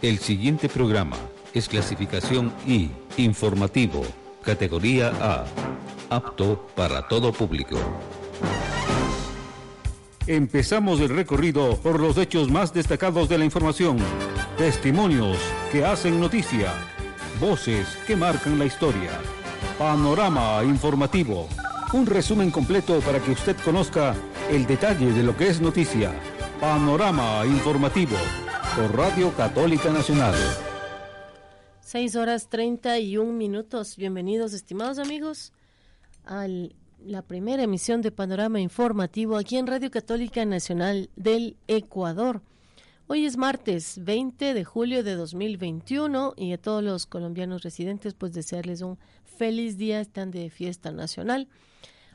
El siguiente programa es clasificación I, informativo, categoría A, apto para todo público. Empezamos el recorrido por los hechos más destacados de la información, testimonios que hacen noticia, voces que marcan la historia, panorama informativo, un resumen completo para que usted conozca el detalle de lo que es noticia, panorama informativo Radio Católica Nacional. 6 horas 31 minutos. Bienvenidos, estimados amigos, a la primera emisión de Panorama Informativo aquí en Radio Católica Nacional del Ecuador. Hoy es martes 20 de julio de 2021 y a todos los colombianos residentes pues desearles un feliz día, están de fiesta nacional.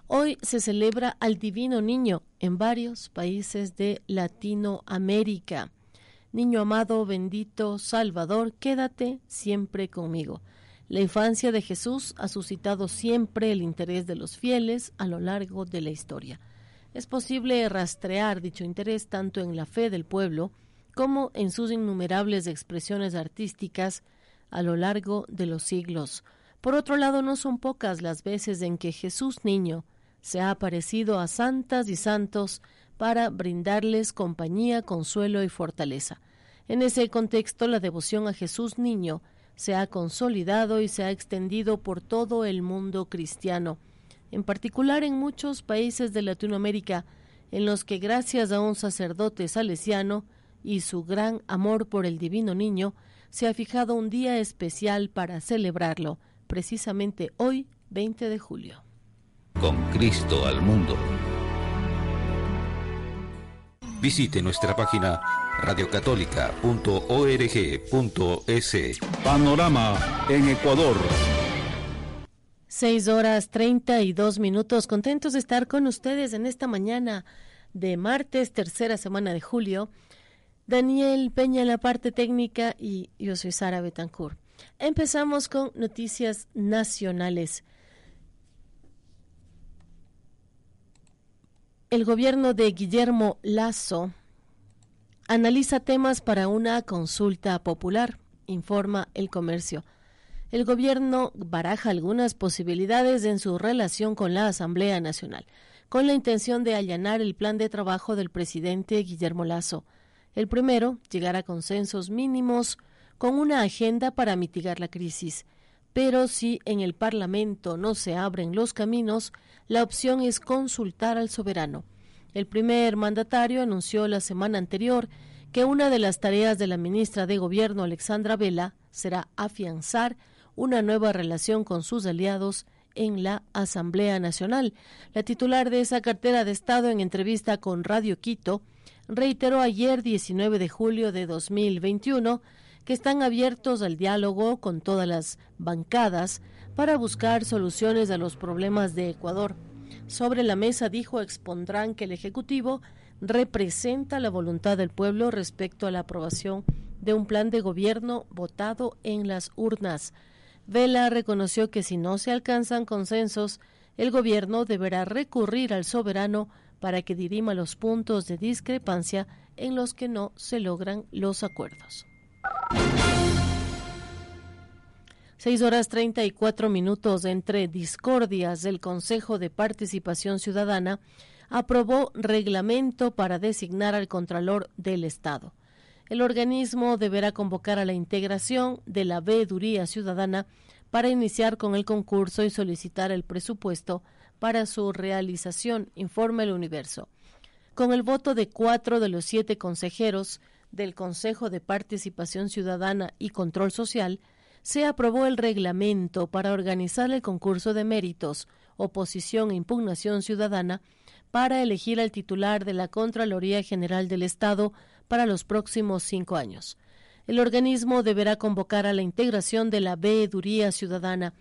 Hoy se celebra al Divino Niño en varios países de Latinoamérica. Niño amado, bendito, Salvador, quédate siempre conmigo. La infancia de Jesús ha suscitado siempre el interés de los fieles a lo largo de la historia. Es posible rastrear dicho interés tanto en la fe del pueblo como en sus innumerables expresiones artísticas a lo largo de los siglos. Por otro lado, no son pocas las veces en que Jesús niño se ha aparecido a santas y santos para brindarles compañía, consuelo y fortaleza. En ese contexto, la devoción a Jesús Niño se ha consolidado y se ha extendido por todo el mundo cristiano, en particular en muchos países de Latinoamérica, en los que gracias a un sacerdote salesiano y su gran amor por el divino niño, se ha fijado un día especial para celebrarlo, precisamente hoy, 20 de julio. Con Cristo al mundo. Visite nuestra página radiocatólica.org.es. Panorama en Ecuador. 6 horas 32 minutos. Contentos de estar con ustedes en esta mañana de martes, tercera semana de julio. Daniel Peña en la parte técnica y yo soy Sara Betancourt. Empezamos con noticias nacionales. El gobierno de Guillermo Lazo analiza temas para una consulta popular, informa el comercio. El gobierno baraja algunas posibilidades en su relación con la Asamblea Nacional, con la intención de allanar el plan de trabajo del presidente Guillermo Lazo. El primero, llegar a consensos mínimos con una agenda para mitigar la crisis. Pero si en el Parlamento no se abren los caminos, la opción es consultar al soberano. El primer mandatario anunció la semana anterior que una de las tareas de la ministra de Gobierno, Alexandra Vela, será afianzar una nueva relación con sus aliados en la Asamblea Nacional. La titular de esa cartera de Estado, en entrevista con Radio Quito, reiteró ayer 19 de julio de 2021 que están abiertos al diálogo con todas las bancadas para buscar soluciones a los problemas de Ecuador. Sobre la mesa, dijo, expondrán que el Ejecutivo representa la voluntad del pueblo respecto a la aprobación de un plan de gobierno votado en las urnas. Vela reconoció que si no se alcanzan consensos, el gobierno deberá recurrir al soberano para que dirima los puntos de discrepancia en los que no se logran los acuerdos. 6 horas 34 minutos entre discordias del Consejo de Participación Ciudadana aprobó reglamento para designar al Contralor del Estado. El organismo deberá convocar a la integración de la veeduría ciudadana para iniciar con el concurso y solicitar el presupuesto para su realización, informa el universo. Con el voto de cuatro de los siete consejeros del Consejo de Participación Ciudadana y Control Social, se aprobó el reglamento para organizar el concurso de méritos, oposición e impugnación ciudadana para elegir al titular de la Contraloría General del Estado para los próximos cinco años. El organismo deberá convocar a la integración de la veeduría ciudadana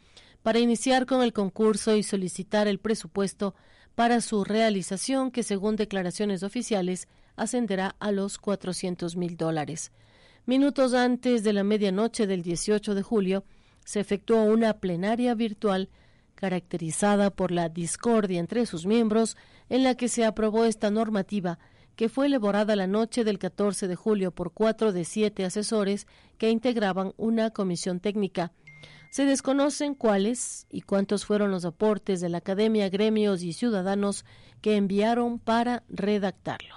para iniciar con el concurso y solicitar el presupuesto para su realización, que según declaraciones oficiales ascenderá a los 400 mil dólares. Minutos antes de la medianoche del 18 de julio, se efectuó una plenaria virtual caracterizada por la discordia entre sus miembros, en la que se aprobó esta normativa que fue elaborada la noche del 14 de julio por cuatro de siete asesores que integraban una comisión técnica. Se desconocen cuáles y cuántos fueron los aportes de la academia, gremios y ciudadanos que enviaron para redactarlo.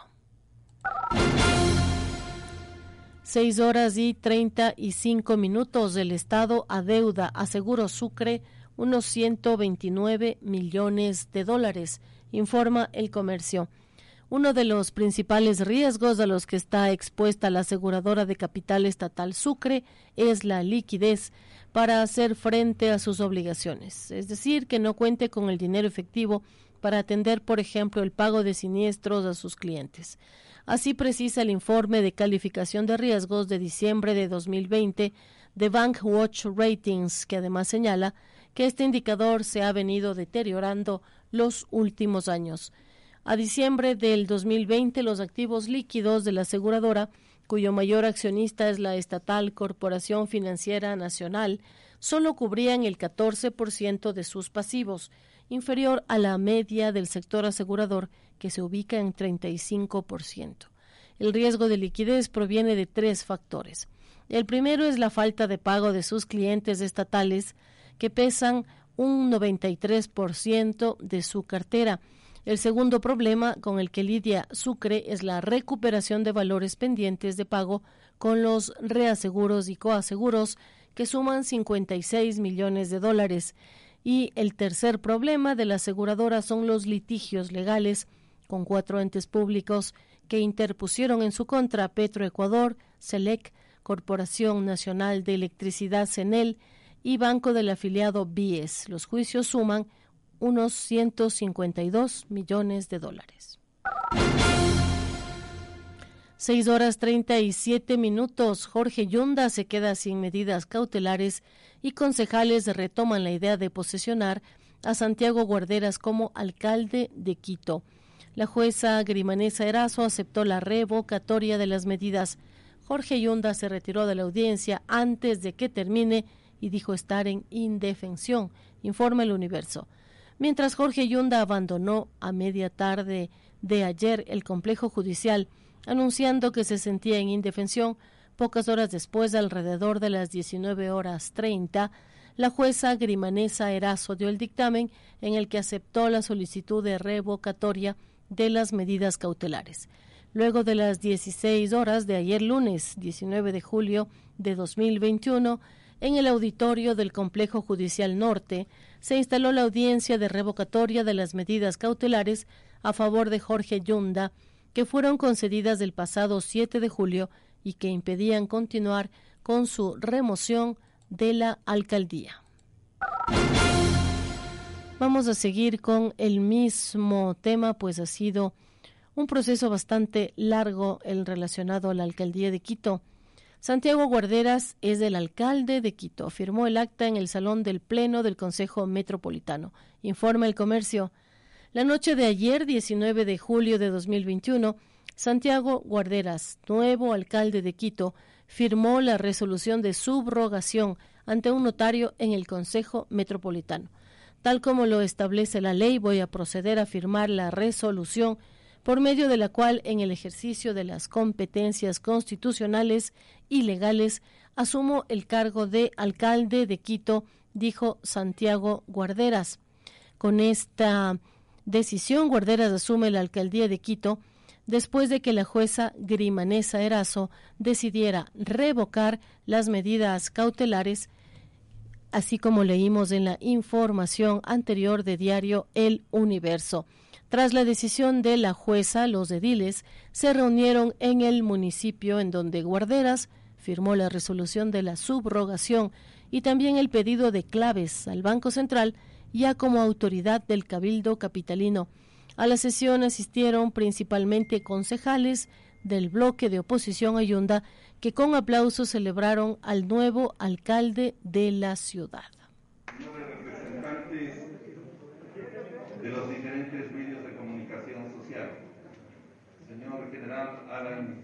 Seis horas y treinta y cinco minutos del Estado adeuda a Seguro Sucre unos 129 millones de dólares, informa el comercio. Uno de los principales riesgos a los que está expuesta la aseguradora de capital estatal Sucre es la liquidez para hacer frente a sus obligaciones, es decir, que no cuente con el dinero efectivo para atender, por ejemplo, el pago de siniestros a sus clientes. Así precisa el informe de calificación de riesgos de diciembre de 2020 de Bank Watch Ratings, que además señala que este indicador se ha venido deteriorando los últimos años. A diciembre del 2020, los activos líquidos de la aseguradora, cuyo mayor accionista es la estatal Corporación Financiera Nacional, solo cubrían el 14% de sus pasivos, inferior a la media del sector asegurador, que se ubica en 35%. El riesgo de liquidez proviene de tres factores. El primero es la falta de pago de sus clientes estatales, que pesan un 93% de su cartera. El segundo problema con el que lidia Sucre es la recuperación de valores pendientes de pago con los reaseguros y coaseguros que suman 56 millones de dólares. Y el tercer problema de la aseguradora son los litigios legales con cuatro entes públicos que interpusieron en su contra Petroecuador, SELEC, Corporación Nacional de Electricidad CENEL y banco del afiliado BIES. Los juicios suman unos 152 millones de dólares. Seis horas treinta y siete minutos. Jorge Yunda se queda sin medidas cautelares y concejales retoman la idea de posesionar a Santiago Guarderas como alcalde de Quito. La jueza Grimanesa Erazo aceptó la revocatoria de las medidas. Jorge Yunda se retiró de la audiencia antes de que termine y dijo estar en indefensión, informa el Universo. Mientras Jorge Yunda abandonó a media tarde de ayer el complejo judicial, anunciando que se sentía en indefensión, pocas horas después, alrededor de las 19 horas 30, la jueza Grimanesa Erazo dio el dictamen en el que aceptó la solicitud de revocatoria de las medidas cautelares. Luego de las 16 horas de ayer lunes 19 de julio de 2021, en el auditorio del Complejo Judicial Norte se instaló la audiencia de revocatoria de las medidas cautelares a favor de Jorge Yunda, que fueron concedidas el pasado 7 de julio y que impedían continuar con su remoción de la alcaldía. Vamos a seguir con el mismo tema, pues ha sido un proceso bastante largo el relacionado a la alcaldía de Quito. Santiago Guarderas es el alcalde de Quito. Firmó el acta en el salón del Pleno del Consejo Metropolitano. Informa el comercio. La noche de ayer, 19 de julio de 2021, Santiago Guarderas, nuevo alcalde de Quito, firmó la resolución de subrogación ante un notario en el Consejo Metropolitano. Tal como lo establece la ley, voy a proceder a firmar la resolución por medio de la cual en el ejercicio de las competencias constitucionales y legales asumo el cargo de alcalde de Quito, dijo Santiago Guarderas. Con esta decisión, Guarderas asume la alcaldía de Quito después de que la jueza Grimanesa Erazo decidiera revocar las medidas cautelares, así como leímos en la información anterior de diario El Universo. Tras la decisión de la jueza, los ediles se reunieron en el municipio en donde Guarderas firmó la resolución de la subrogación y también el pedido de claves al Banco Central ya como autoridad del Cabildo Capitalino. A la sesión asistieron principalmente concejales del bloque de oposición Ayunda que con aplausos celebraron al nuevo alcalde de la ciudad. de los diferentes general Alan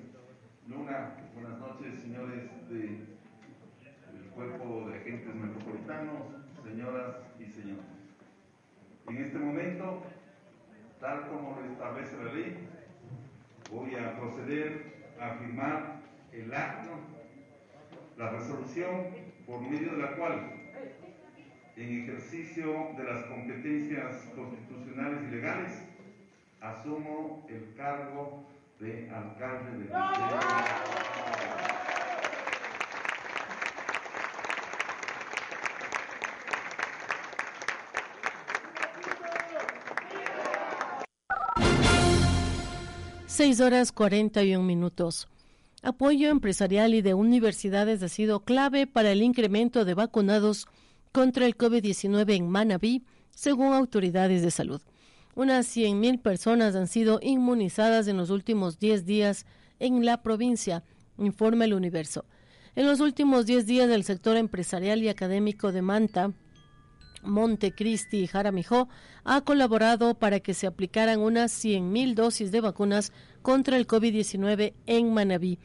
Luna, buenas noches, señores del Cuerpo de Agentes Metropolitanos, señoras y señores. En este momento, tal como lo establece la ley, voy a proceder a firmar el acto, la resolución por medio de la cual, en ejercicio de las competencias constitucionales y legales, asumo el cargo de alcalde de Seis horas cuarenta y un minutos. Apoyo empresarial y de universidades ha sido clave para el incremento de vacunados contra el COVID-19 en Manabí, según autoridades de salud. Unas 100.000 personas han sido inmunizadas en los últimos 10 días en la provincia, informa el Universo. En los últimos 10 días del sector empresarial y académico de Manta, Montecristi y Jaramijó ha colaborado para que se aplicaran unas 100.000 dosis de vacunas contra el COVID-19 en Manabí.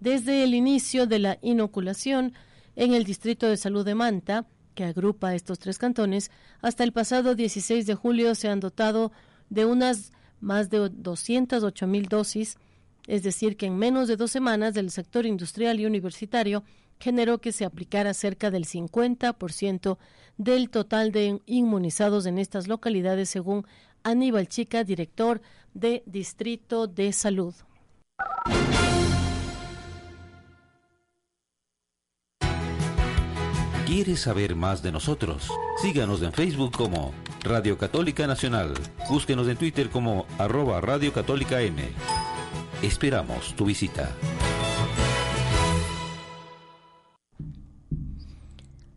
Desde el inicio de la inoculación en el Distrito de Salud de Manta, que agrupa estos tres cantones, hasta el pasado 16 de julio se han dotado de unas más de 208 mil dosis, es decir, que en menos de dos semanas el sector industrial y universitario generó que se aplicara cerca del 50% del total de inmunizados en estas localidades, según Aníbal Chica, director de Distrito de Salud. ¿Quieres saber más de nosotros? Síganos en Facebook como Radio Católica Nacional. Búsquenos en Twitter como arroba Radio Católica N. Esperamos tu visita.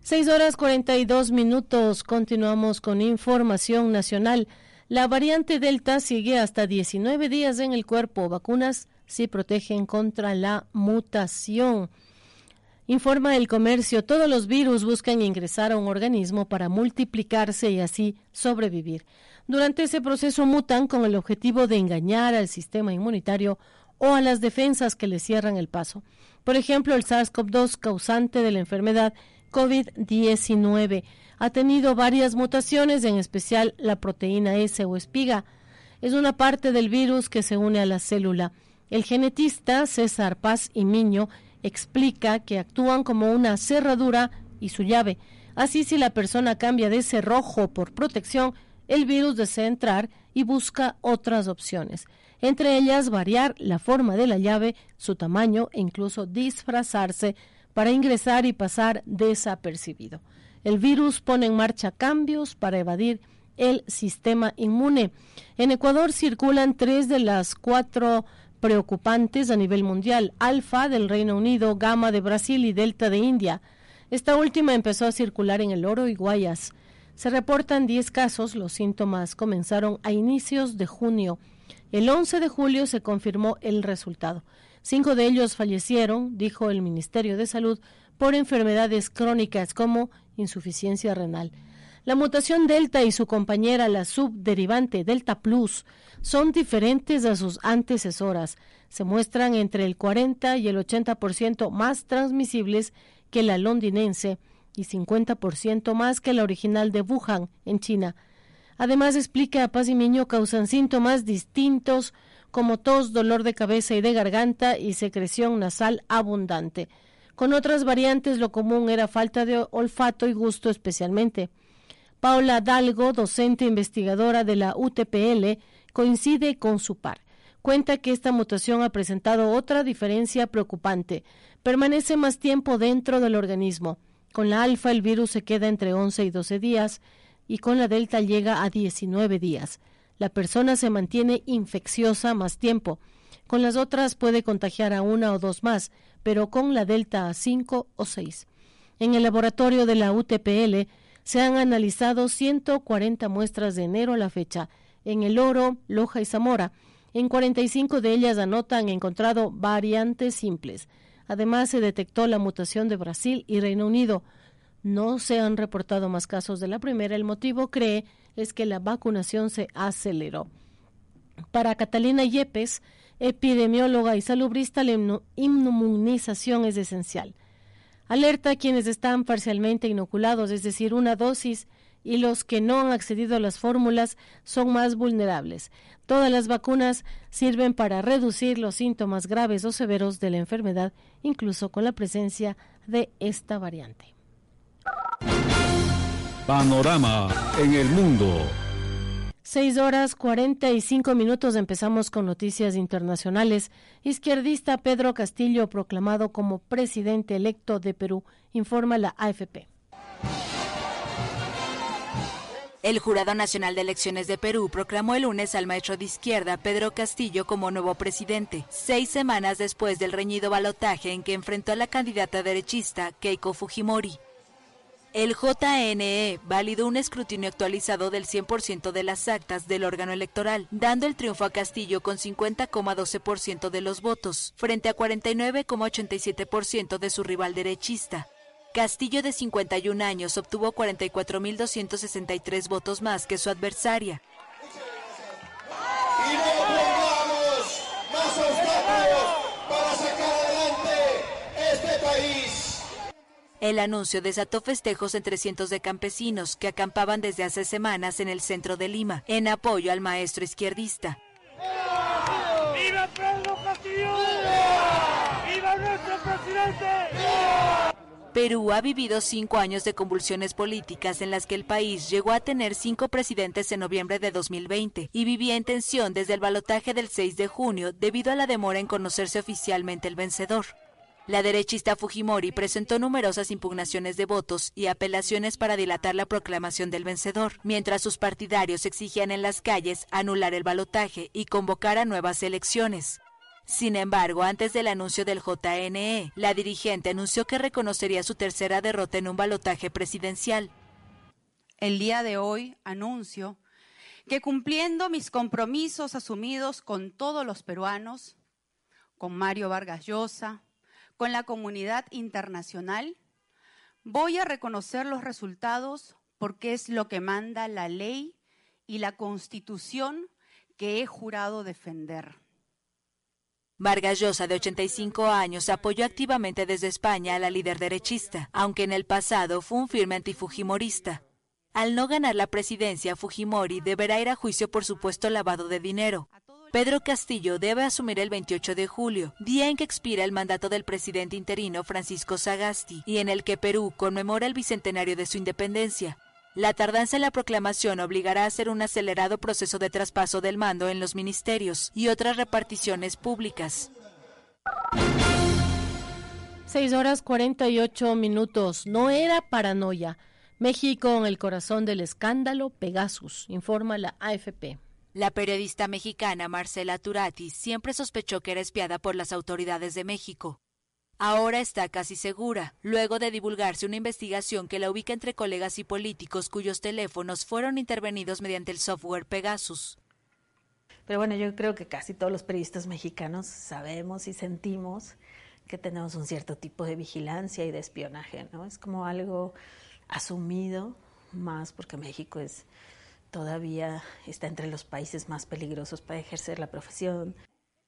Seis horas cuarenta y dos minutos. Continuamos con información nacional. La variante Delta sigue hasta 19 días en el cuerpo. Vacunas sí protegen contra la mutación. Informa el comercio, todos los virus buscan ingresar a un organismo para multiplicarse y así sobrevivir. Durante ese proceso mutan con el objetivo de engañar al sistema inmunitario o a las defensas que le cierran el paso. Por ejemplo, el SARS-CoV-2, causante de la enfermedad COVID-19, ha tenido varias mutaciones, en especial la proteína S o espiga. Es una parte del virus que se une a la célula. El genetista César Paz y Miño explica que actúan como una cerradura y su llave. Así si la persona cambia de cerrojo por protección, el virus desea entrar y busca otras opciones, entre ellas variar la forma de la llave, su tamaño e incluso disfrazarse para ingresar y pasar desapercibido. El virus pone en marcha cambios para evadir el sistema inmune. En Ecuador circulan tres de las cuatro preocupantes a nivel mundial, Alfa del Reino Unido, Gamma de Brasil y Delta de India. Esta última empezó a circular en el Oro y Guayas. Se reportan 10 casos, los síntomas comenzaron a inicios de junio. El 11 de julio se confirmó el resultado. Cinco de ellos fallecieron, dijo el Ministerio de Salud, por enfermedades crónicas como insuficiencia renal. La mutación Delta y su compañera, la subderivante Delta Plus, son diferentes a sus antecesoras. Se muestran entre el 40 y el 80% más transmisibles que la londinense y 50% más que la original de Wuhan, en China. Además, explica a Paz y Miño causan síntomas distintos como tos, dolor de cabeza y de garganta y secreción nasal abundante. Con otras variantes lo común era falta de olfato y gusto especialmente. Paula Dalgo, docente investigadora de la UTPL, coincide con su par. Cuenta que esta mutación ha presentado otra diferencia preocupante. Permanece más tiempo dentro del organismo. Con la alfa el virus se queda entre 11 y 12 días y con la delta llega a 19 días. La persona se mantiene infecciosa más tiempo. Con las otras puede contagiar a una o dos más, pero con la delta a 5 o 6. En el laboratorio de la UTPL se han analizado 140 muestras de enero a la fecha en El Oro, Loja y Zamora. En 45 de ellas anotan encontrado variantes simples. Además, se detectó la mutación de Brasil y Reino Unido. No se han reportado más casos de la primera. El motivo, cree, es que la vacunación se aceleró. Para Catalina Yepes, epidemióloga y salubrista, la inmunización es esencial. Alerta a quienes están parcialmente inoculados, es decir, una dosis y los que no han accedido a las fórmulas son más vulnerables. Todas las vacunas sirven para reducir los síntomas graves o severos de la enfermedad, incluso con la presencia de esta variante. Panorama en el mundo. Seis horas cuarenta y cinco minutos empezamos con noticias internacionales. Izquierdista Pedro Castillo proclamado como presidente electo de Perú, informa la AFP. El Jurado Nacional de Elecciones de Perú proclamó el lunes al maestro de izquierda Pedro Castillo como nuevo presidente, seis semanas después del reñido balotaje en que enfrentó a la candidata derechista Keiko Fujimori. El JNE validó un escrutinio actualizado del 100% de las actas del órgano electoral, dando el triunfo a Castillo con 50,12% de los votos, frente a 49,87% de su rival derechista. Castillo, de 51 años, obtuvo 44.263 votos más que su adversaria. Y no pongamos más obstáculos para sacar adelante este país. El anuncio desató festejos entre cientos de campesinos que acampaban desde hace semanas en el centro de Lima, en apoyo al maestro izquierdista. ¡Viva Pedro Castillo! ¡Viva nuestro presidente! Perú ha vivido cinco años de convulsiones políticas en las que el país llegó a tener cinco presidentes en noviembre de 2020 y vivía en tensión desde el balotaje del 6 de junio debido a la demora en conocerse oficialmente el vencedor. La derechista Fujimori presentó numerosas impugnaciones de votos y apelaciones para dilatar la proclamación del vencedor, mientras sus partidarios exigían en las calles anular el balotaje y convocar a nuevas elecciones. Sin embargo, antes del anuncio del JNE, la dirigente anunció que reconocería su tercera derrota en un balotaje presidencial. El día de hoy anuncio que cumpliendo mis compromisos asumidos con todos los peruanos, con Mario Vargas Llosa, con la comunidad internacional, voy a reconocer los resultados porque es lo que manda la ley y la constitución que he jurado defender. Vargas Llosa, de 85 años, apoyó activamente desde España a la líder derechista, aunque en el pasado fue un firme antifujimorista. Al no ganar la presidencia, Fujimori deberá ir a juicio por supuesto lavado de dinero. Pedro Castillo debe asumir el 28 de julio, día en que expira el mandato del presidente interino Francisco Sagasti y en el que Perú conmemora el bicentenario de su independencia. La tardanza en la proclamación obligará a hacer un acelerado proceso de traspaso del mando en los ministerios y otras reparticiones públicas. Seis horas 48 minutos. No era paranoia. México en el corazón del escándalo Pegasus, informa la AFP. La periodista mexicana Marcela Turati siempre sospechó que era espiada por las autoridades de México. Ahora está casi segura, luego de divulgarse una investigación que la ubica entre colegas y políticos cuyos teléfonos fueron intervenidos mediante el software Pegasus. Pero bueno, yo creo que casi todos los periodistas mexicanos sabemos y sentimos que tenemos un cierto tipo de vigilancia y de espionaje, ¿no? Es como algo asumido más porque México es todavía está entre los países más peligrosos para ejercer la profesión.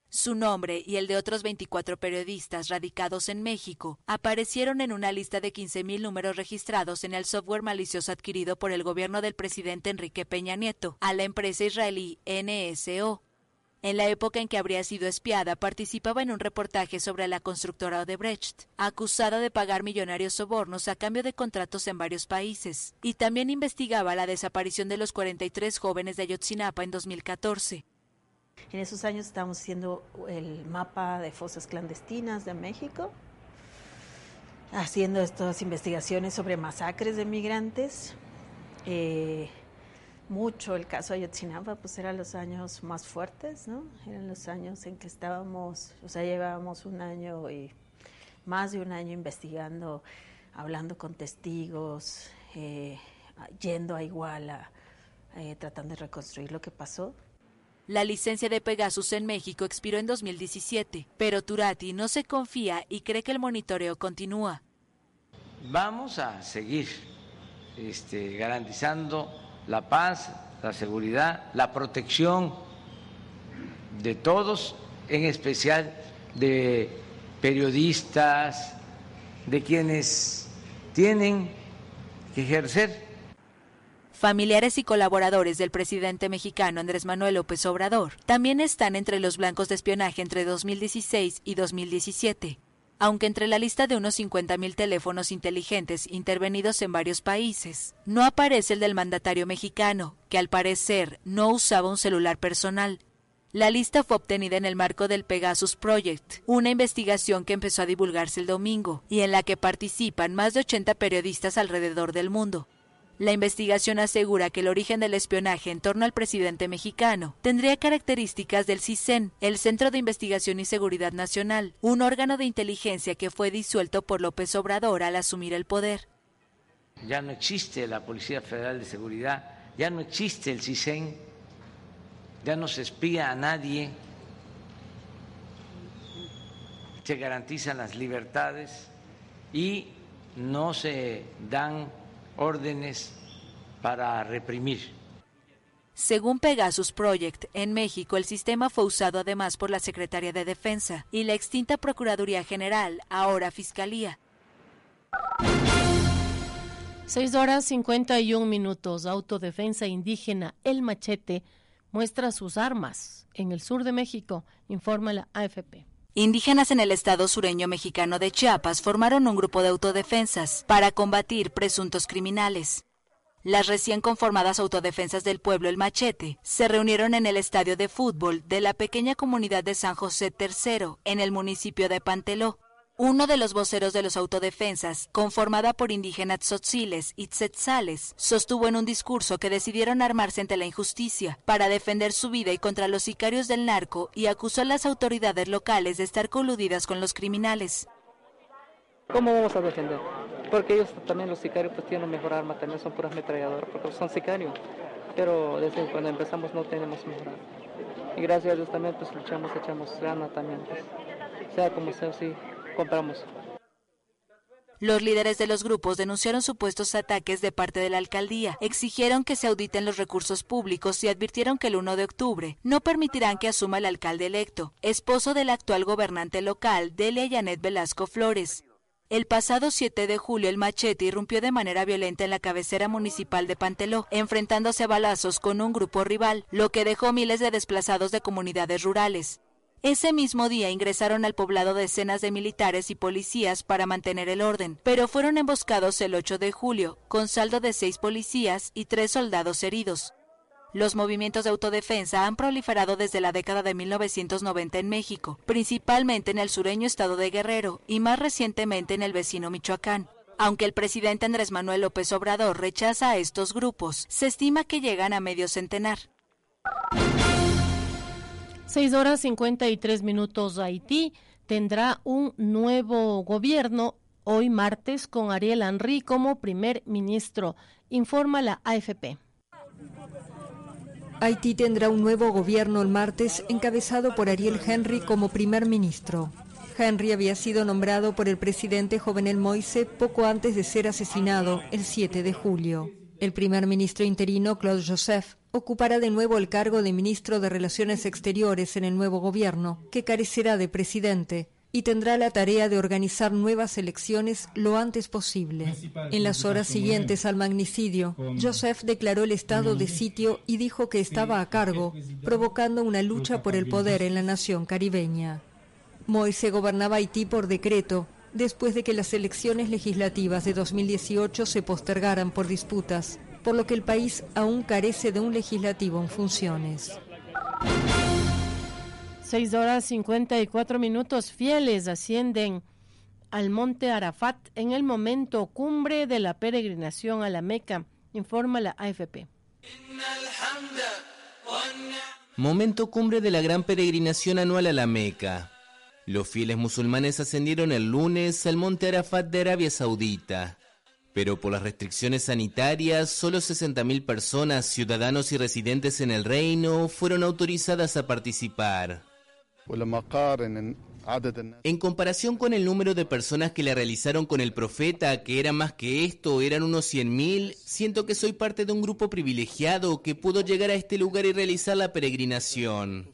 Su nombre y el de otros 24 periodistas radicados en México aparecieron en una lista de 15.000 números registrados en el software malicioso adquirido por el gobierno del presidente Enrique Peña Nieto a la empresa israelí NSO. En la época en que habría sido espiada, participaba en un reportaje sobre la constructora Odebrecht, acusada de pagar millonarios sobornos a cambio de contratos en varios países, y también investigaba la desaparición de los 43 jóvenes de Ayotzinapa en 2014. En esos años estábamos haciendo el mapa de fosas clandestinas de México, haciendo estas investigaciones sobre masacres de migrantes. Eh, mucho el caso Ayotzinapa, pues eran los años más fuertes, ¿no? Eran los años en que estábamos, o sea, llevábamos un año y más de un año investigando, hablando con testigos, eh, yendo a Iguala, eh, tratando de reconstruir lo que pasó. La licencia de Pegasus en México expiró en 2017, pero Turati no se confía y cree que el monitoreo continúa. Vamos a seguir este, garantizando la paz, la seguridad, la protección de todos, en especial de periodistas, de quienes tienen que ejercer. Familiares y colaboradores del presidente mexicano Andrés Manuel López Obrador también están entre los blancos de espionaje entre 2016 y 2017 aunque entre la lista de unos 50.000 teléfonos inteligentes intervenidos en varios países, no aparece el del mandatario mexicano, que al parecer no usaba un celular personal. La lista fue obtenida en el marco del Pegasus Project, una investigación que empezó a divulgarse el domingo y en la que participan más de 80 periodistas alrededor del mundo. La investigación asegura que el origen del espionaje en torno al presidente mexicano tendría características del CISEN, el Centro de Investigación y Seguridad Nacional, un órgano de inteligencia que fue disuelto por López Obrador al asumir el poder. Ya no existe la Policía Federal de Seguridad, ya no existe el CISEN, ya no se espía a nadie, se garantizan las libertades y no se dan órdenes para reprimir. Según Pegasus Project, en México el sistema fue usado además por la Secretaría de Defensa y la extinta Procuraduría General, ahora Fiscalía. 6 horas 51 minutos. Autodefensa indígena El Machete muestra sus armas en el sur de México, informa la AFP. Indígenas en el estado sureño mexicano de Chiapas formaron un grupo de autodefensas para combatir presuntos criminales. Las recién conformadas autodefensas del pueblo El Machete se reunieron en el estadio de fútbol de la pequeña comunidad de San José III, en el municipio de Panteló. Uno de los voceros de los autodefensas, conformada por indígenas tzotziles y tzetzales, sostuvo en un discurso que decidieron armarse ante la injusticia para defender su vida y contra los sicarios del narco y acusó a las autoridades locales de estar coludidas con los criminales. ¿Cómo vamos a defender? Porque ellos también, los sicarios, pues tienen mejor arma, también son puras ametralladoras, porque son sicarios. Pero desde cuando empezamos no tenemos mejor arma. Y gracias a Dios también, pues luchamos, echamos gana también, pues, sea como sea, sí, Los líderes de los grupos denunciaron supuestos ataques de parte de la alcaldía, exigieron que se auditen los recursos públicos y advirtieron que el 1 de octubre no permitirán que asuma el alcalde electo, esposo del actual gobernante local, Delia Yanet Velasco Flores. El pasado 7 de julio el machete irrumpió de manera violenta en la cabecera municipal de Panteló, enfrentándose a balazos con un grupo rival, lo que dejó miles de desplazados de comunidades rurales. Ese mismo día ingresaron al poblado decenas de militares y policías para mantener el orden, pero fueron emboscados el 8 de julio, con saldo de seis policías y tres soldados heridos. Los movimientos de autodefensa han proliferado desde la década de 1990 en México, principalmente en el sureño estado de Guerrero y más recientemente en el vecino Michoacán. Aunque el presidente Andrés Manuel López Obrador rechaza a estos grupos, se estima que llegan a medio centenar. 6 horas 53 minutos. Haití tendrá un nuevo gobierno hoy martes con Ariel Henry como primer ministro, informa la AFP. Haití tendrá un nuevo gobierno el martes encabezado por Ariel Henry como primer ministro. Henry había sido nombrado por el presidente Jovenel Moise poco antes de ser asesinado el 7 de julio. El primer ministro interino, Claude Joseph, ocupará de nuevo el cargo de ministro de Relaciones Exteriores en el nuevo gobierno, que carecerá de presidente y tendrá la tarea de organizar nuevas elecciones lo antes posible. En las horas siguientes al magnicidio, Joseph declaró el estado de sitio y dijo que estaba a cargo, provocando una lucha por el poder en la nación caribeña. Moise gobernaba Haití por decreto, después de que las elecciones legislativas de 2018 se postergaran por disputas, por lo que el país aún carece de un legislativo en funciones. 6 horas 54 minutos fieles ascienden al monte Arafat en el momento cumbre de la peregrinación a la Meca, informa la AFP. Momento cumbre de la gran peregrinación anual a la Meca. Los fieles musulmanes ascendieron el lunes al monte Arafat de Arabia Saudita, pero por las restricciones sanitarias, solo 60.000 personas, ciudadanos y residentes en el reino, fueron autorizadas a participar. En comparación con el número de personas que le realizaron con el profeta, que era más que esto, eran unos 100.000, siento que soy parte de un grupo privilegiado que pudo llegar a este lugar y realizar la peregrinación.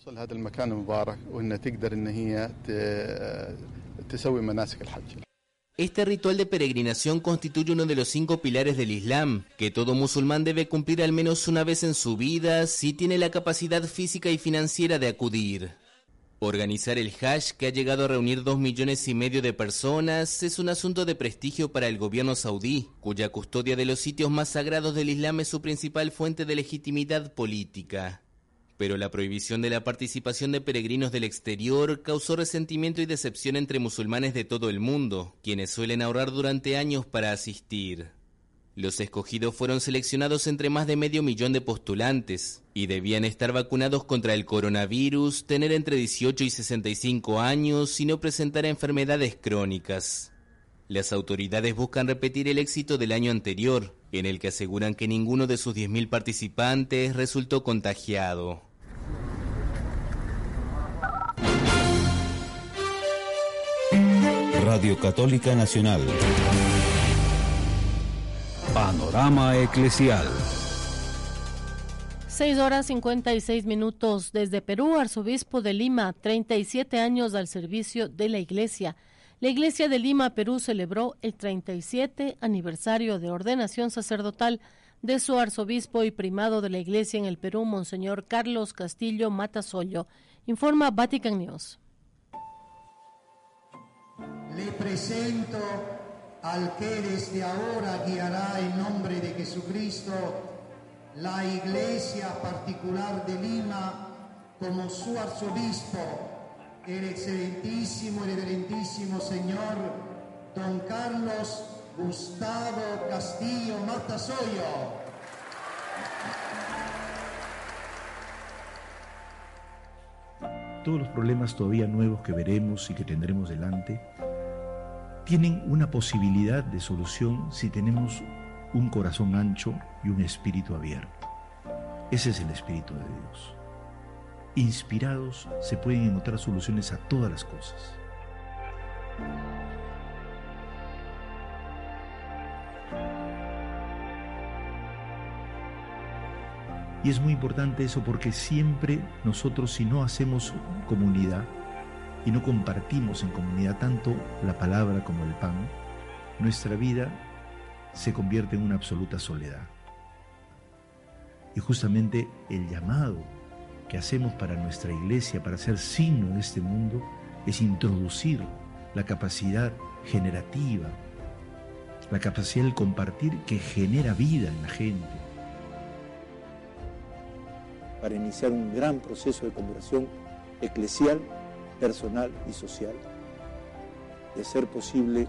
Este ritual de peregrinación constituye uno de los cinco pilares del Islam, que todo musulmán debe cumplir al menos una vez en su vida si tiene la capacidad física y financiera de acudir. Organizar el Hajj, que ha llegado a reunir dos millones y medio de personas, es un asunto de prestigio para el gobierno saudí, cuya custodia de los sitios más sagrados del Islam es su principal fuente de legitimidad política pero la prohibición de la participación de peregrinos del exterior causó resentimiento y decepción entre musulmanes de todo el mundo, quienes suelen ahorrar durante años para asistir. Los escogidos fueron seleccionados entre más de medio millón de postulantes y debían estar vacunados contra el coronavirus, tener entre 18 y 65 años y no presentar enfermedades crónicas. Las autoridades buscan repetir el éxito del año anterior, en el que aseguran que ninguno de sus 10.000 participantes resultó contagiado. Radio Católica Nacional. Panorama Eclesial. 6 horas 56 minutos desde Perú, arzobispo de Lima, 37 años al servicio de la Iglesia. La Iglesia de Lima, Perú, celebró el 37 aniversario de ordenación sacerdotal de su arzobispo y primado de la Iglesia en el Perú, Monseñor Carlos Castillo Matasollo, informa Vatican News. Le presento al que desde ahora guiará en nombre de Jesucristo la Iglesia particular de Lima como su arzobispo, el excelentísimo y reverentísimo señor don Carlos Gustavo Castillo Matasoyo. Todos los problemas todavía nuevos que veremos y que tendremos delante tienen una posibilidad de solución si tenemos un corazón ancho y un espíritu abierto. Ese es el espíritu de Dios. Inspirados se pueden encontrar soluciones a todas las cosas. Y es muy importante eso porque siempre nosotros si no hacemos comunidad, y no compartimos en comunidad tanto la palabra como el pan, nuestra vida se convierte en una absoluta soledad. Y justamente el llamado que hacemos para nuestra iglesia, para ser signo de este mundo, es introducir la capacidad generativa, la capacidad del compartir que genera vida en la gente. Para iniciar un gran proceso de conversión eclesial personal y social, de ser posible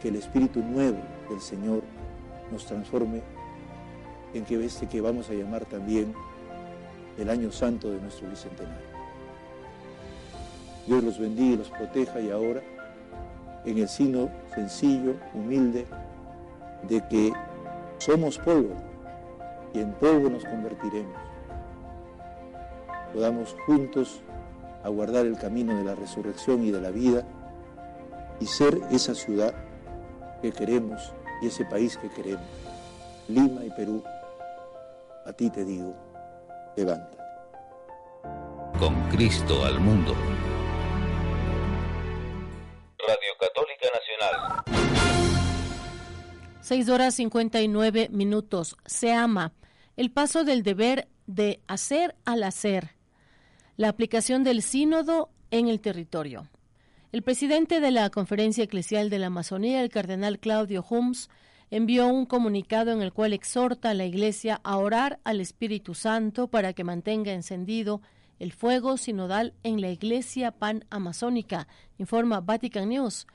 que el espíritu nuevo del Señor nos transforme en que este que vamos a llamar también el año santo de nuestro bicentenario. Dios los bendiga y los proteja y ahora en el signo sencillo, humilde, de que somos polvo y en polvo nos convertiremos. Podamos juntos a guardar el camino de la resurrección y de la vida y ser esa ciudad que queremos y ese país que queremos. Lima y Perú, a ti te digo, levanta. Con Cristo al mundo. Radio Católica Nacional. 6 horas 59 minutos. Se ama. El paso del deber de hacer al hacer la aplicación del sínodo en el territorio. El presidente de la Conferencia Eclesial de la Amazonía, el cardenal Claudio Hums, envió un comunicado en el cual exhorta a la Iglesia a orar al Espíritu Santo para que mantenga encendido el fuego sinodal en la Iglesia pan-amazónica, informa Vatican News.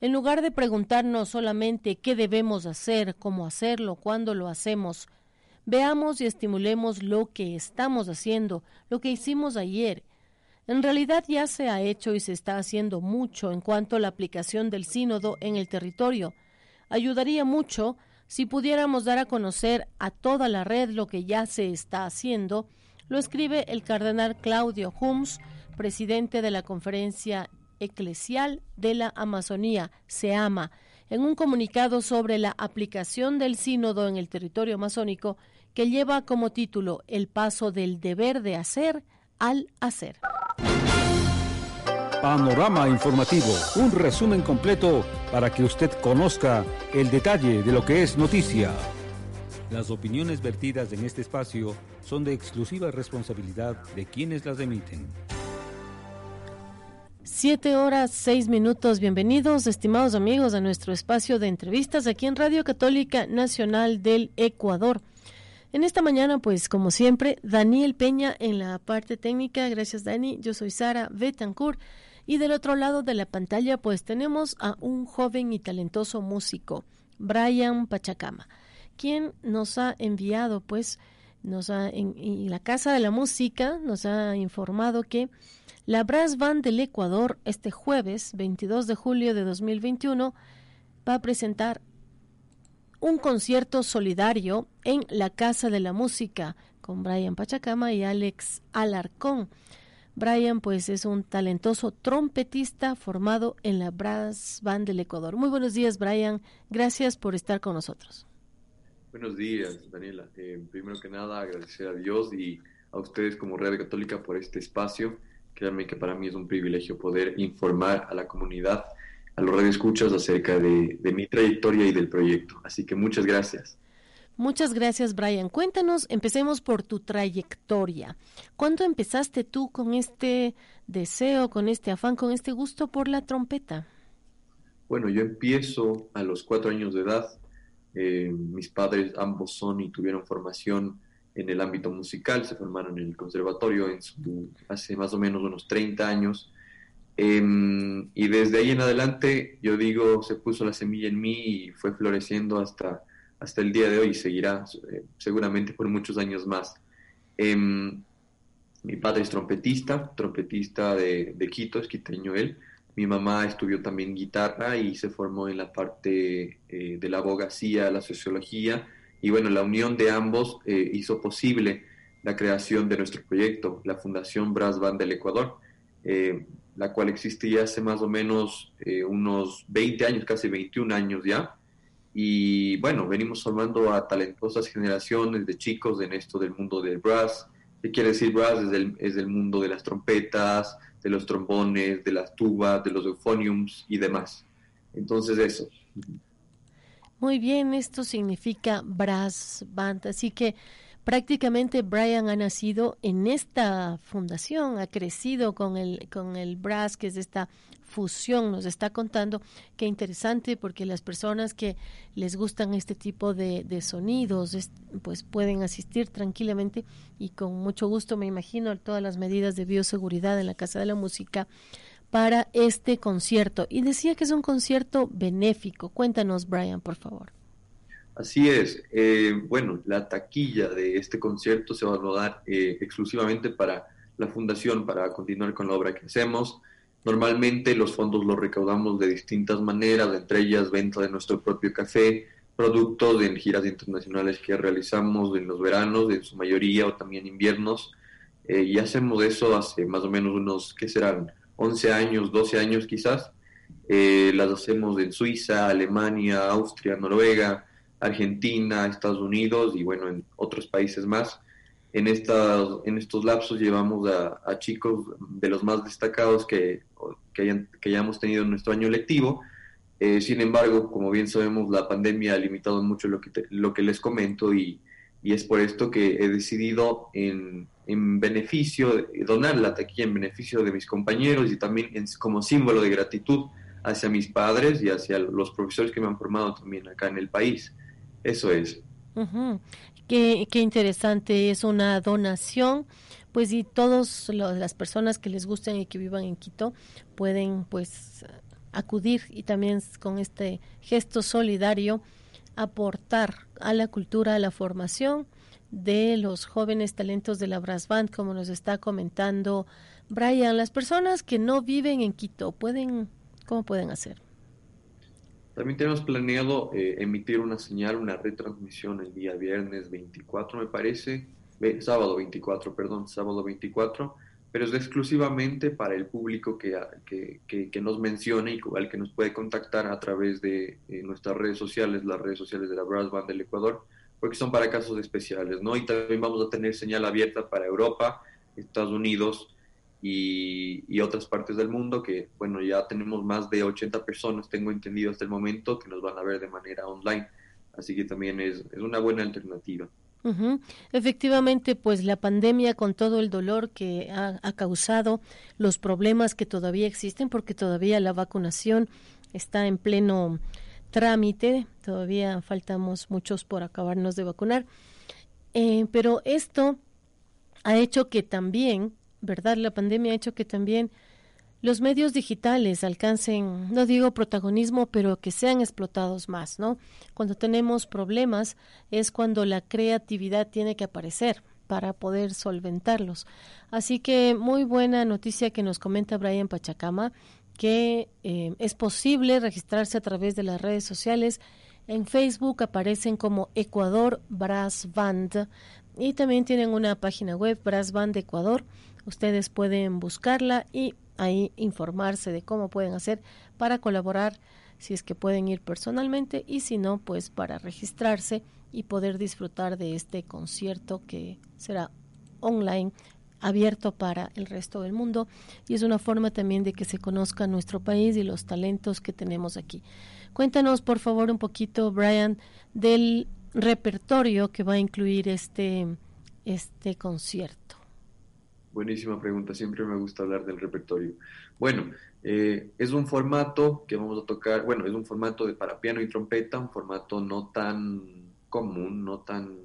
En lugar de preguntarnos solamente qué debemos hacer, cómo hacerlo, cuándo lo hacemos, Veamos y estimulemos lo que estamos haciendo, lo que hicimos ayer. En realidad ya se ha hecho y se está haciendo mucho en cuanto a la aplicación del sínodo en el territorio. Ayudaría mucho si pudiéramos dar a conocer a toda la red lo que ya se está haciendo, lo escribe el cardenal Claudio Hums, presidente de la Conferencia Eclesial de la Amazonía, SEAMA, en un comunicado sobre la aplicación del sínodo en el territorio amazónico que lleva como título El paso del deber de hacer al hacer. Panorama Informativo, un resumen completo para que usted conozca el detalle de lo que es noticia. Las opiniones vertidas en este espacio son de exclusiva responsabilidad de quienes las emiten. Siete horas, seis minutos. Bienvenidos, estimados amigos, a nuestro espacio de entrevistas aquí en Radio Católica Nacional del Ecuador. En esta mañana, pues como siempre, Daniel Peña en la parte técnica. Gracias, Dani. Yo soy Sara Betancourt. Y del otro lado de la pantalla, pues tenemos a un joven y talentoso músico, Brian Pachacama, quien nos ha enviado, pues, nos ha, en, la Casa de la Música nos ha informado que la Brass Band del Ecuador este jueves 22 de julio de 2021 va a presentar un concierto solidario en la Casa de la Música con Brian Pachacama y Alex Alarcón. Brian pues es un talentoso trompetista formado en la Brass Band del Ecuador. Muy buenos días Brian, gracias por estar con nosotros. Buenos días Daniela. Eh, primero que nada agradecer a Dios y a ustedes como Radio Católica por este espacio. Créanme que para mí es un privilegio poder informar a la comunidad a los radioescuchas acerca de, de mi trayectoria y del proyecto. Así que muchas gracias. Muchas gracias, Brian. Cuéntanos, empecemos por tu trayectoria. ¿Cuándo empezaste tú con este deseo, con este afán, con este gusto por la trompeta? Bueno, yo empiezo a los cuatro años de edad. Eh, mis padres ambos son y tuvieron formación en el ámbito musical, se formaron en el conservatorio en hace más o menos unos 30 años. Em, y desde ahí en adelante, yo digo, se puso la semilla en mí y fue floreciendo hasta, hasta el día de hoy y seguirá eh, seguramente por muchos años más. Em, mi padre es trompetista, trompetista de, de, Quito, es quiteño él. Mi mamá estudió también guitarra y se formó en la parte eh, de la abogacía, la sociología. Y bueno, la unión de ambos eh, hizo posible la creación de nuestro proyecto, la Fundación Brass Band del Ecuador la cual existía hace más o menos eh, unos 20 años, casi 21 años ya. Y bueno, venimos formando a talentosas generaciones de chicos en esto del mundo del brass. ¿Qué quiere decir brass? Es del, mundo de las trompetas, de los trombones, de las tubas, de los euphoniums y demás. Entonces eso. Muy bien, esto significa brass band, así que prácticamente Brian ha nacido en esta fundación, ha crecido con el, con el brass, que es esta fusión, nos está contando. Qué interesante, porque las personas que les gustan este tipo de, de sonidos, pues pueden asistir tranquilamente y con mucho gusto, me imagino, todas las medidas de bioseguridad en la Casa de la Música para este concierto. Y decía que es un concierto benéfico. Cuéntanos, Brian, por favor. Así es. Eh, bueno, la taquilla de este concierto se va a rodar eh, exclusivamente para la fundación, para continuar con la obra que hacemos. Normalmente los fondos los recaudamos de distintas maneras, entre ellas venta de nuestro propio café, productos en giras internacionales que realizamos en los veranos, en su mayoría, o también inviernos. Eh, y hacemos eso hace más o menos unos, ¿qué serán? 11 años, 12 años quizás. las hacemos en Suiza, Alemania, Austria, Noruega, Argentina, Estados Unidos y bueno, en otros países más. En, estas, en estos lapsos llevamos a, chicos de los más destacados que, que, hayan, que hayamos tenido en nuestro año lectivo. Eh, sin embargo, como bien sabemos, la pandemia ha limitado mucho lo que, lo que les comento y, y, es por esto que he decidido en, en beneficio, donar la taquilla en beneficio de mis compañeros y también como símbolo de gratitud hacia mis padres y hacia los profesores que me han formado también acá en el país. Eso es. qué, qué, interesante, es una donación, pues y todas las personas que les gusten y que vivan en Quito pueden pues acudir y también con este gesto solidario aportar a la cultura, a la formación de los jóvenes talentos de la Brass Band, como nos está comentando Brian. Las personas que no viven en Quito pueden, ¿cómo pueden hacer? También tenemos planeado eh, emitir una señal, una retransmisión el día viernes 24, me parece, sábado 24, perdón, sábado 24, pero es exclusivamente para el público que, nos mencione y al que nos puede contactar a través de eh, nuestras redes sociales, las redes sociales de la Brass Band del Ecuador, porque son para casos especiales, ¿no? Y también vamos a tener señal abierta para Europa, Estados Unidos y, otras partes del mundo que, bueno, ya tenemos más de 80 personas, tengo entendido hasta el momento, que nos van a ver de manera online. Así que también es, una buena alternativa. Efectivamente, pues la pandemia con todo el dolor que ha, ha, causado, los problemas que todavía existen, porque todavía la vacunación está en pleno trámite, todavía faltamos muchos por acabarnos de vacunar, eh, pero esto ha hecho que también, ¿verdad? La pandemia ha hecho que también los medios digitales alcancen, no digo protagonismo, pero que sean explotados más, ¿no? Cuando tenemos problemas es cuando la creatividad tiene que aparecer para poder solventarlos. Así que muy buena noticia que nos comenta Brian Pachacama, que eh, es posible registrarse a través de las redes sociales. En Facebook aparecen como Ecuador Brass Band y también tienen una página web Brass Band Ecuador. Ustedes pueden buscarla y ahí informarse de cómo pueden hacer para colaborar si es que pueden ir personalmente y si no, pues para registrarse y poder disfrutar de este concierto que será online abierto para el resto del mundo y es una forma también de que se conozca nuestro país y los talentos que tenemos aquí. Cuéntanos por favor un poquito, Brian, del repertorio que va a incluir este, este concierto. Buenísima pregunta, siempre me gusta hablar del repertorio. Bueno, eh, es un formato que vamos a tocar, bueno, es un formato de para piano y trompeta, un formato no tan común, no tan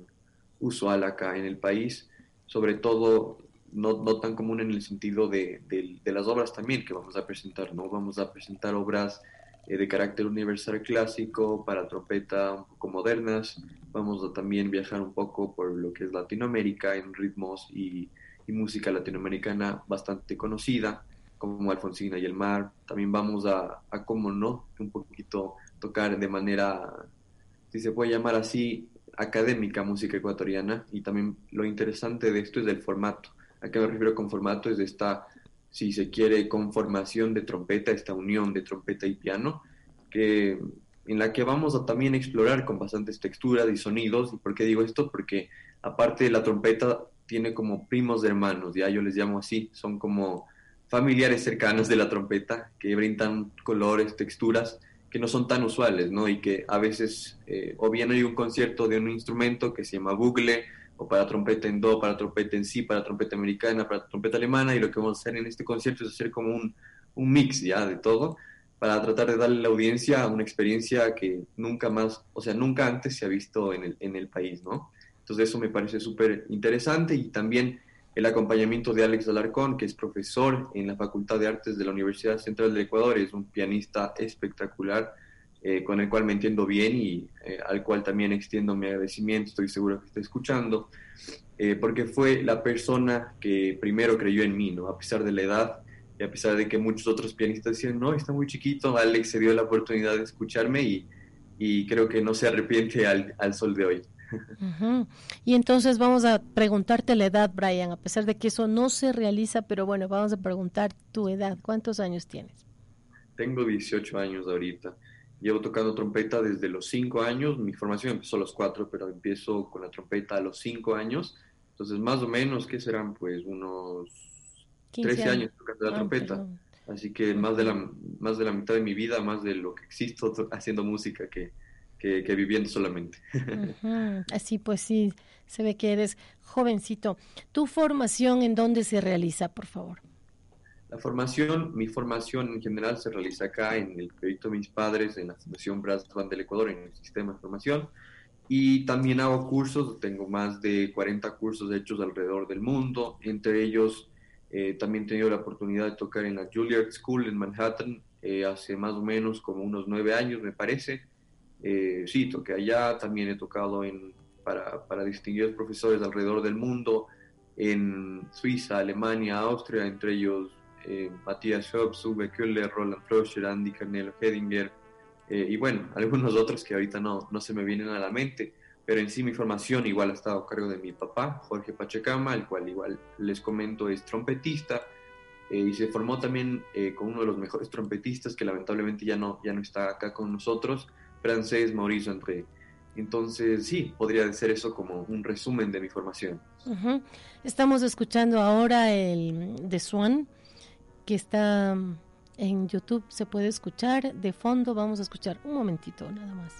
usual acá en el país, sobre todo no, no tan común en el sentido de, de, las obras también que vamos a presentar, ¿no? Vamos a presentar obras eh, de carácter universal clásico, para trompeta un poco modernas, vamos a también viajar un poco por lo que es Latinoamérica en ritmos y y música latinoamericana bastante conocida, como Alfonsina y el Mar. También vamos a, a como no, un poquito tocar de manera, si se puede llamar así, académica música ecuatoriana. Y también lo interesante de esto es el formato. ¿A qué me refiero con formato? Es esta, si se quiere, conformación de trompeta, esta unión de trompeta y piano, que en la que vamos a también explorar con bastantes texturas y sonidos. ¿Y por qué digo esto? Porque aparte de la trompeta tiene como primos de hermanos, ya yo les llamo así, son como familiares cercanos de la trompeta que brindan colores, texturas que no son tan usuales, ¿no? Y que a veces, eh, o bien hay un concierto de un instrumento que se llama bugle, o para trompeta en do, para trompeta en si, para trompeta americana, para trompeta alemana, y lo que vamos a hacer en este concierto es hacer como un, un mix ya de todo, para tratar de darle a la audiencia una experiencia que nunca más, o sea, nunca antes se ha visto en el, en el país, ¿no? Entonces eso me parece súper interesante y también el acompañamiento de Alex Alarcón, que es profesor en la Facultad de Artes de la Universidad Central del Ecuador, es un pianista espectacular eh, con el cual me entiendo bien y eh, al cual también extiendo mi agradecimiento, estoy seguro que está escuchando, eh, porque fue la persona que primero creyó en mí, ¿no? A pesar de la edad y a pesar de que muchos otros pianistas decían, no, está muy chiquito, Alex se dio la oportunidad de escucharme y, y creo que no se arrepiente al, al sol de hoy. Y entonces vamos a preguntarte la edad, Brian, a pesar de que eso no se realiza, pero bueno, vamos a preguntar tu edad. ¿Cuántos años tienes? Tengo 18 años ahorita. Llevo tocando trompeta desde los 5 años. Mi formación empezó a los 4, pero empiezo con la trompeta a los 5 años. Entonces, más o menos, ¿qué serán? Pues unos 13 años, tocando la ah, trompeta. Así que más de, la, más de la mitad de mi vida, más de lo que existo haciendo música que, que, viviendo solamente. Así pues sí, se ve que eres jovencito. ¿Tu formación en dónde se realiza, por favor? La formación, mi formación en general se realiza acá en el proyecto Mis Padres, en la Fundación Brass Band del Ecuador, en el sistema de formación. Y también hago cursos, tengo más de 40 cursos hechos alrededor del mundo. Entre ellos, eh, también he tenido la oportunidad de tocar en la Juilliard School en Manhattan eh, hace más o menos como unos nueve años, me parece. Eh, sí, toqué allá, también he tocado en, para, para distinguidos profesores alrededor del mundo, en Suiza, Alemania, Austria, entre ellos eh, Matthias Hobbs, Uwe Küller, Roland Froscher, Andy Carnelo Hedinger, eh, y bueno, algunos otros que ahorita no, no se me vienen a la mente, pero en sí mi formación igual ha estado a cargo de mi papá, Jorge Pachecama, el cual igual les comento es trompetista, eh, y se formó también con uno de los mejores trompetistas que lamentablemente ya no, ya no está acá con nosotros, francés Maurice André. Entonces, sí, podría ser eso como un resumen de mi formación. Estamos escuchando ahora el de Swan, que está en YouTube, se puede escuchar. De fondo vamos a escuchar un momentito nada más.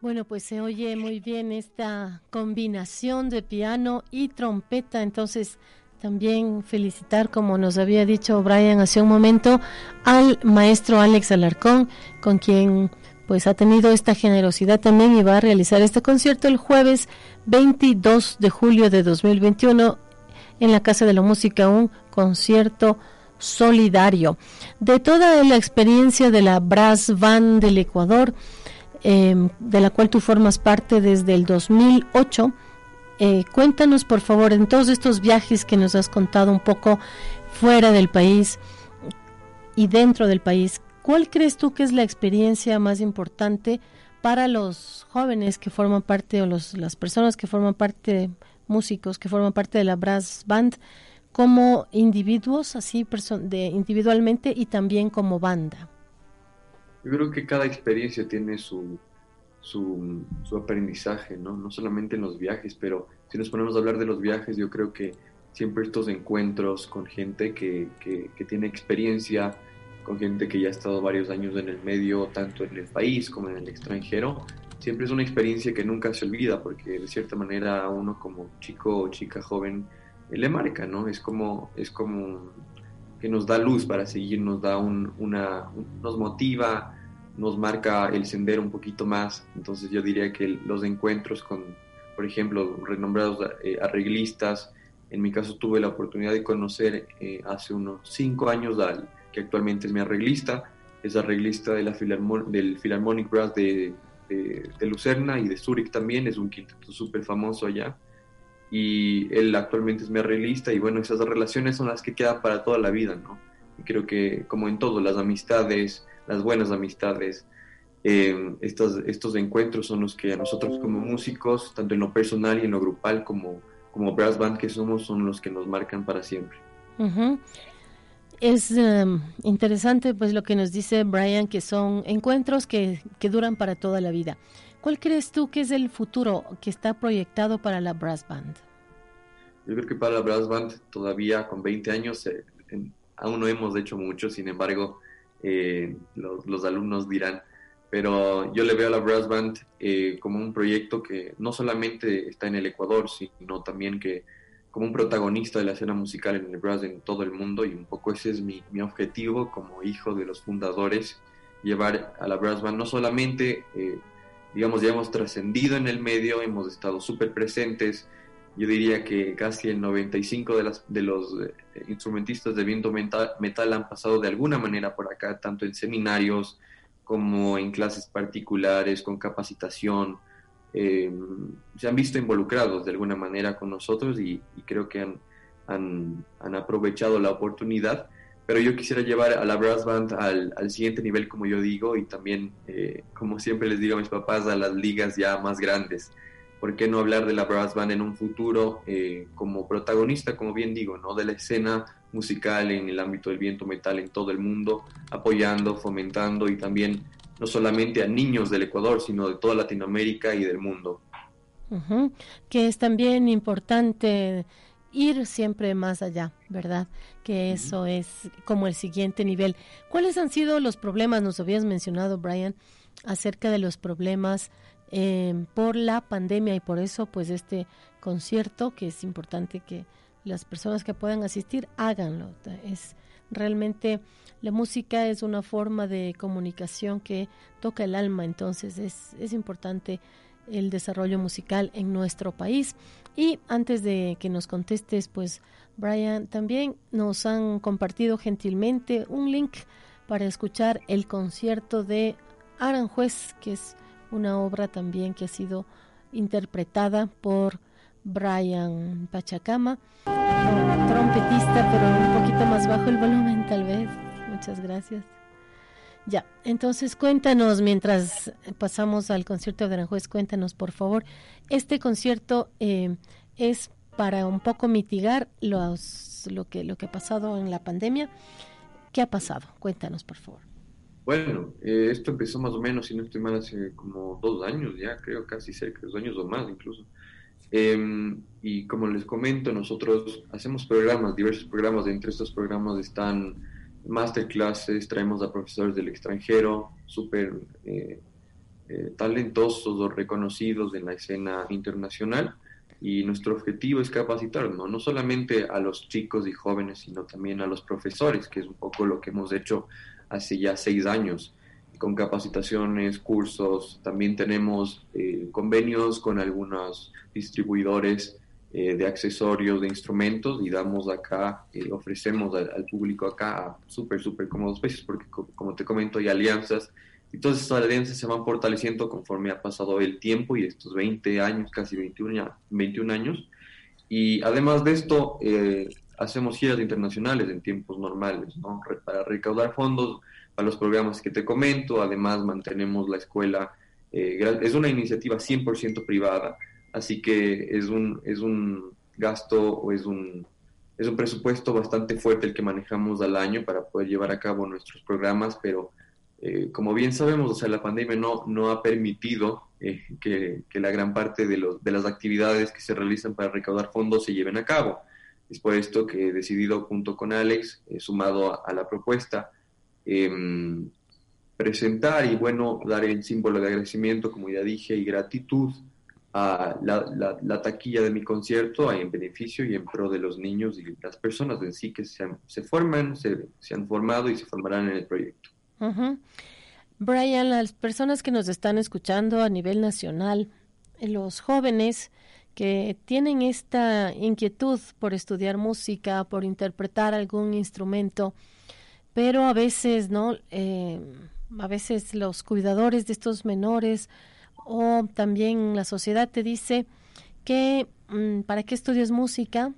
Bueno, pues se oye muy bien esta combinación de piano y trompeta, entonces también felicitar, como nos había dicho Brian hace un momento, al maestro Alex Alarcón, con quien pues ha tenido esta generosidad también y va a realizar este concierto el jueves 22 de julio de 2021 en la Casa de la Música, un concierto solidario. De toda la experiencia de la Brass Band del Ecuador, Em, de la cual tú formas parte desde el 2008. Eh, cuéntanos, por favor, en todos estos viajes que nos has contado un poco fuera del país y dentro del país, ¿cuál crees tú que es la experiencia más importante para los jóvenes que forman parte o los, las personas que forman parte, músicos que forman parte de la brass band, como individuos, así de, individualmente y también como banda? Yo creo que cada experiencia tiene su, su, aprendizaje, ¿no? No solamente en los viajes, pero si nos ponemos a hablar de los viajes, yo creo que siempre estos encuentros con gente que, que, tiene experiencia, con gente que ya ha estado varios años en el medio, tanto en el país como en el extranjero, siempre es una experiencia que nunca se olvida, porque de cierta manera uno como chico o chica joven le marca, ¿no? Es como, es como que nos da luz para seguir, nos da un, una, nos motiva, nos marca el sendero un poquito más. Entonces yo diría que los encuentros con, por ejemplo, renombrados eh, arreglistas, en mi caso tuve la oportunidad de conocer eh, hace unos cinco años al que actualmente es mi arreglista, es arreglista de la del Philharmonic Brass de, de, de, Lucerna y de Zurich también, es un quinteto súper famoso allá y él actualmente es mi arreglista y bueno, esas relaciones son las que quedan para toda la vida, ¿no? Y creo que como en todo, las amistades, las buenas amistades, eh, estos, estos encuentros son los que a nosotros como músicos, tanto en lo personal y en lo grupal como, como brass band que somos, son los que nos marcan para siempre. Es em, interesante pues lo que nos dice Brian, que son encuentros que, que duran para toda la vida. ¿Cuál crees tú que es el futuro que está proyectado para la brass band? Yo creo que para la brass band todavía con 20 años eh, aún no hemos hecho mucho, sin embargo eh, los, alumnos dirán, pero yo le veo a la brass band eh, como un proyecto que no solamente está en el Ecuador, sino también que como un protagonista de la escena musical en el brass en todo el mundo y un poco ese es mi, mi objetivo como hijo de los fundadores, llevar a la brass band no solamente digamos, ya hemos trascendido en el medio, hemos estado súper presentes. Yo diría que casi el 95 de, las, de los eh, instrumentistas de viento metal, metal, han pasado de alguna manera por acá, tanto en seminarios como en clases particulares, con capacitación. Eh, se han visto involucrados de alguna manera con nosotros y, creo que han, han, han aprovechado la oportunidad pero yo quisiera llevar a la brass band al, al siguiente nivel, como yo digo, y también, eh, como siempre les digo a mis papás, a las ligas ya más grandes. ¿Por qué no hablar de la brass band en un futuro eh, como protagonista, como bien digo, ¿no? de la escena musical en el ámbito del viento metal en todo el mundo, apoyando, fomentando y también no solamente a niños del Ecuador, sino de toda Latinoamérica y del mundo. Que es también importante ir siempre más allá, ¿verdad? Que eso es como el siguiente nivel. ¿Cuáles han sido los problemas? Nos habías mencionado, Brian, acerca de los problemas eh, por la pandemia y por eso, pues, este concierto, que es importante que las personas que puedan asistir háganlo. Es realmente la música es una forma de comunicación que toca el alma, entonces es, es importante el desarrollo musical en nuestro país. Y antes de que nos contestes, pues, Brian, también nos han compartido gentilmente un link para escuchar el concierto de Aranjuez, que es una obra también que ha sido interpretada por Brian Pachacama, trompetista, pero un poquito más bajo el volumen tal vez. Muchas gracias. Ya, entonces cuéntanos, mientras pasamos al concierto de Aranjuez, cuéntanos por favor, este concierto eh, es para un poco mitigar los, lo, que, lo que ha pasado en la pandemia. ¿Qué ha pasado? Cuéntanos por favor. Bueno, eh, esto empezó más o menos, si no estoy mal, hace como dos años ya, creo casi cerca, dos años o más incluso. Em, y como les comento, nosotros hacemos programas, diversos programas. Entre estos programas están masterclasses, traemos a profesores del extranjero, súper eh, eh, talentosos o reconocidos en la escena internacional. Y nuestro objetivo es capacitar, ¿no? no solamente a los chicos y jóvenes, sino también a los profesores, que es un poco lo que hemos hecho hace ya seis años con capacitaciones, cursos. También tenemos eh, convenios con algunos distribuidores eh, de accesorios, de instrumentos y damos acá, eh, ofrecemos al, público acá súper, súper cómodos precios porque como te comento hay alianzas y todas estas alianzas se van fortaleciendo conforme ha pasado el tiempo y estos 20 años, casi 21, 21 años. Y además de esto, hacemos giras internacionales en tiempos normales, ¿no? Para recaudar fondos a los programas que te comento. Además, mantenemos la escuela. Eh, es una iniciativa 100% privada, así que es un, es un gasto o es un, es un presupuesto bastante fuerte el que manejamos al año para poder llevar a cabo nuestros programas, pero eh, como bien sabemos, o sea, la pandemia no, no ha permitido eh, que, que, la gran parte de, los, de las actividades que se realizan para recaudar fondos se lleven a cabo. Es por esto que he decidido junto con Alex, sumado a, la propuesta, Em, presentar y bueno, dar el símbolo de agradecimiento, como ya dije, y gratitud la, taquilla de mi concierto en beneficio y en pro de los niños y las personas en sí que se, forman, se, se, han formado y se formarán en el proyecto. Brian, las personas que nos están escuchando a nivel nacional, los jóvenes que tienen esta inquietud por estudiar música, por interpretar algún instrumento, pero a veces, ¿no? Eh, a veces los cuidadores de estos menores o también la sociedad te dice que mm, para qué estudias música,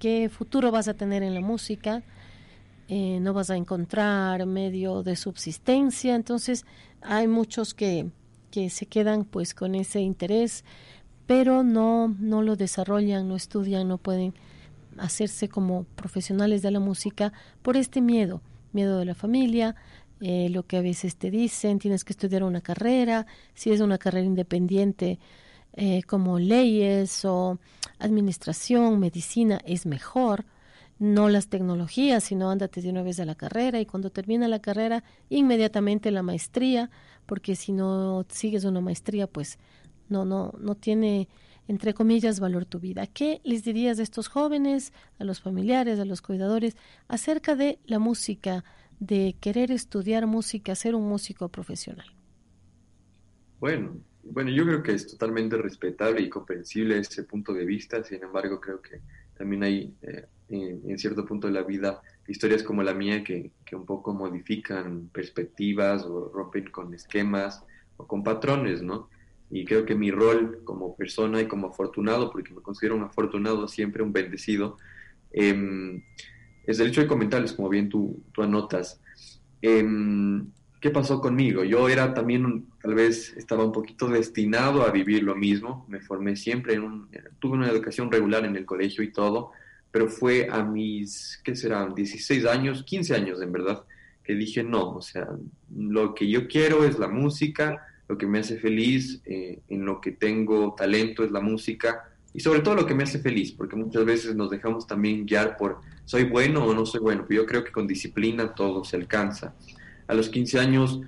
qué futuro vas a tener en la música, eh, no vas a encontrar medio de subsistencia, entonces hay muchos que, que se quedan pues con ese interés, pero no, no lo desarrollan, no estudian, no pueden hacerse como profesionales de la música por este miedo miedo de la familia, eh, lo que a veces te dicen, tienes que estudiar una carrera, si es una carrera independiente eh, como leyes o administración, medicina, es mejor, no las tecnologías, sino ándate de una vez a la carrera y cuando termina la carrera, inmediatamente la maestría, porque si no sigues una maestría, pues no, no, no tiene entre comillas, valor tu vida. ¿Qué les dirías a estos jóvenes, a los familiares, a los cuidadores, acerca de la música, de querer estudiar música, ser un músico profesional? Bueno, bueno, yo creo que es totalmente respetable y comprensible ese punto de vista, sin embargo, creo que también hay eh, en, cierto punto de la vida historias como la mía que, que un poco modifican perspectivas o rompen con esquemas o con patrones, ¿no? y creo que mi rol como persona y como afortunado, porque me considero un afortunado, siempre un bendecido, em, es el hecho de comentarles, como bien tú, tú anotas, em, ¿qué pasó conmigo? Yo era también, tal vez estaba un poquito destinado a vivir lo mismo, me formé siempre, en un, tuve una educación regular en el colegio y todo, pero fue a mis, ¿qué serán? 16 años, 15 años en verdad, que dije, no, o sea, lo que yo quiero es la música, lo que me hace feliz, eh, en lo que tengo talento es la música y sobre todo lo que me hace feliz, porque muchas veces nos dejamos también guiar por soy bueno o no soy bueno, pero yo creo que con disciplina todo se alcanza. A los 15 años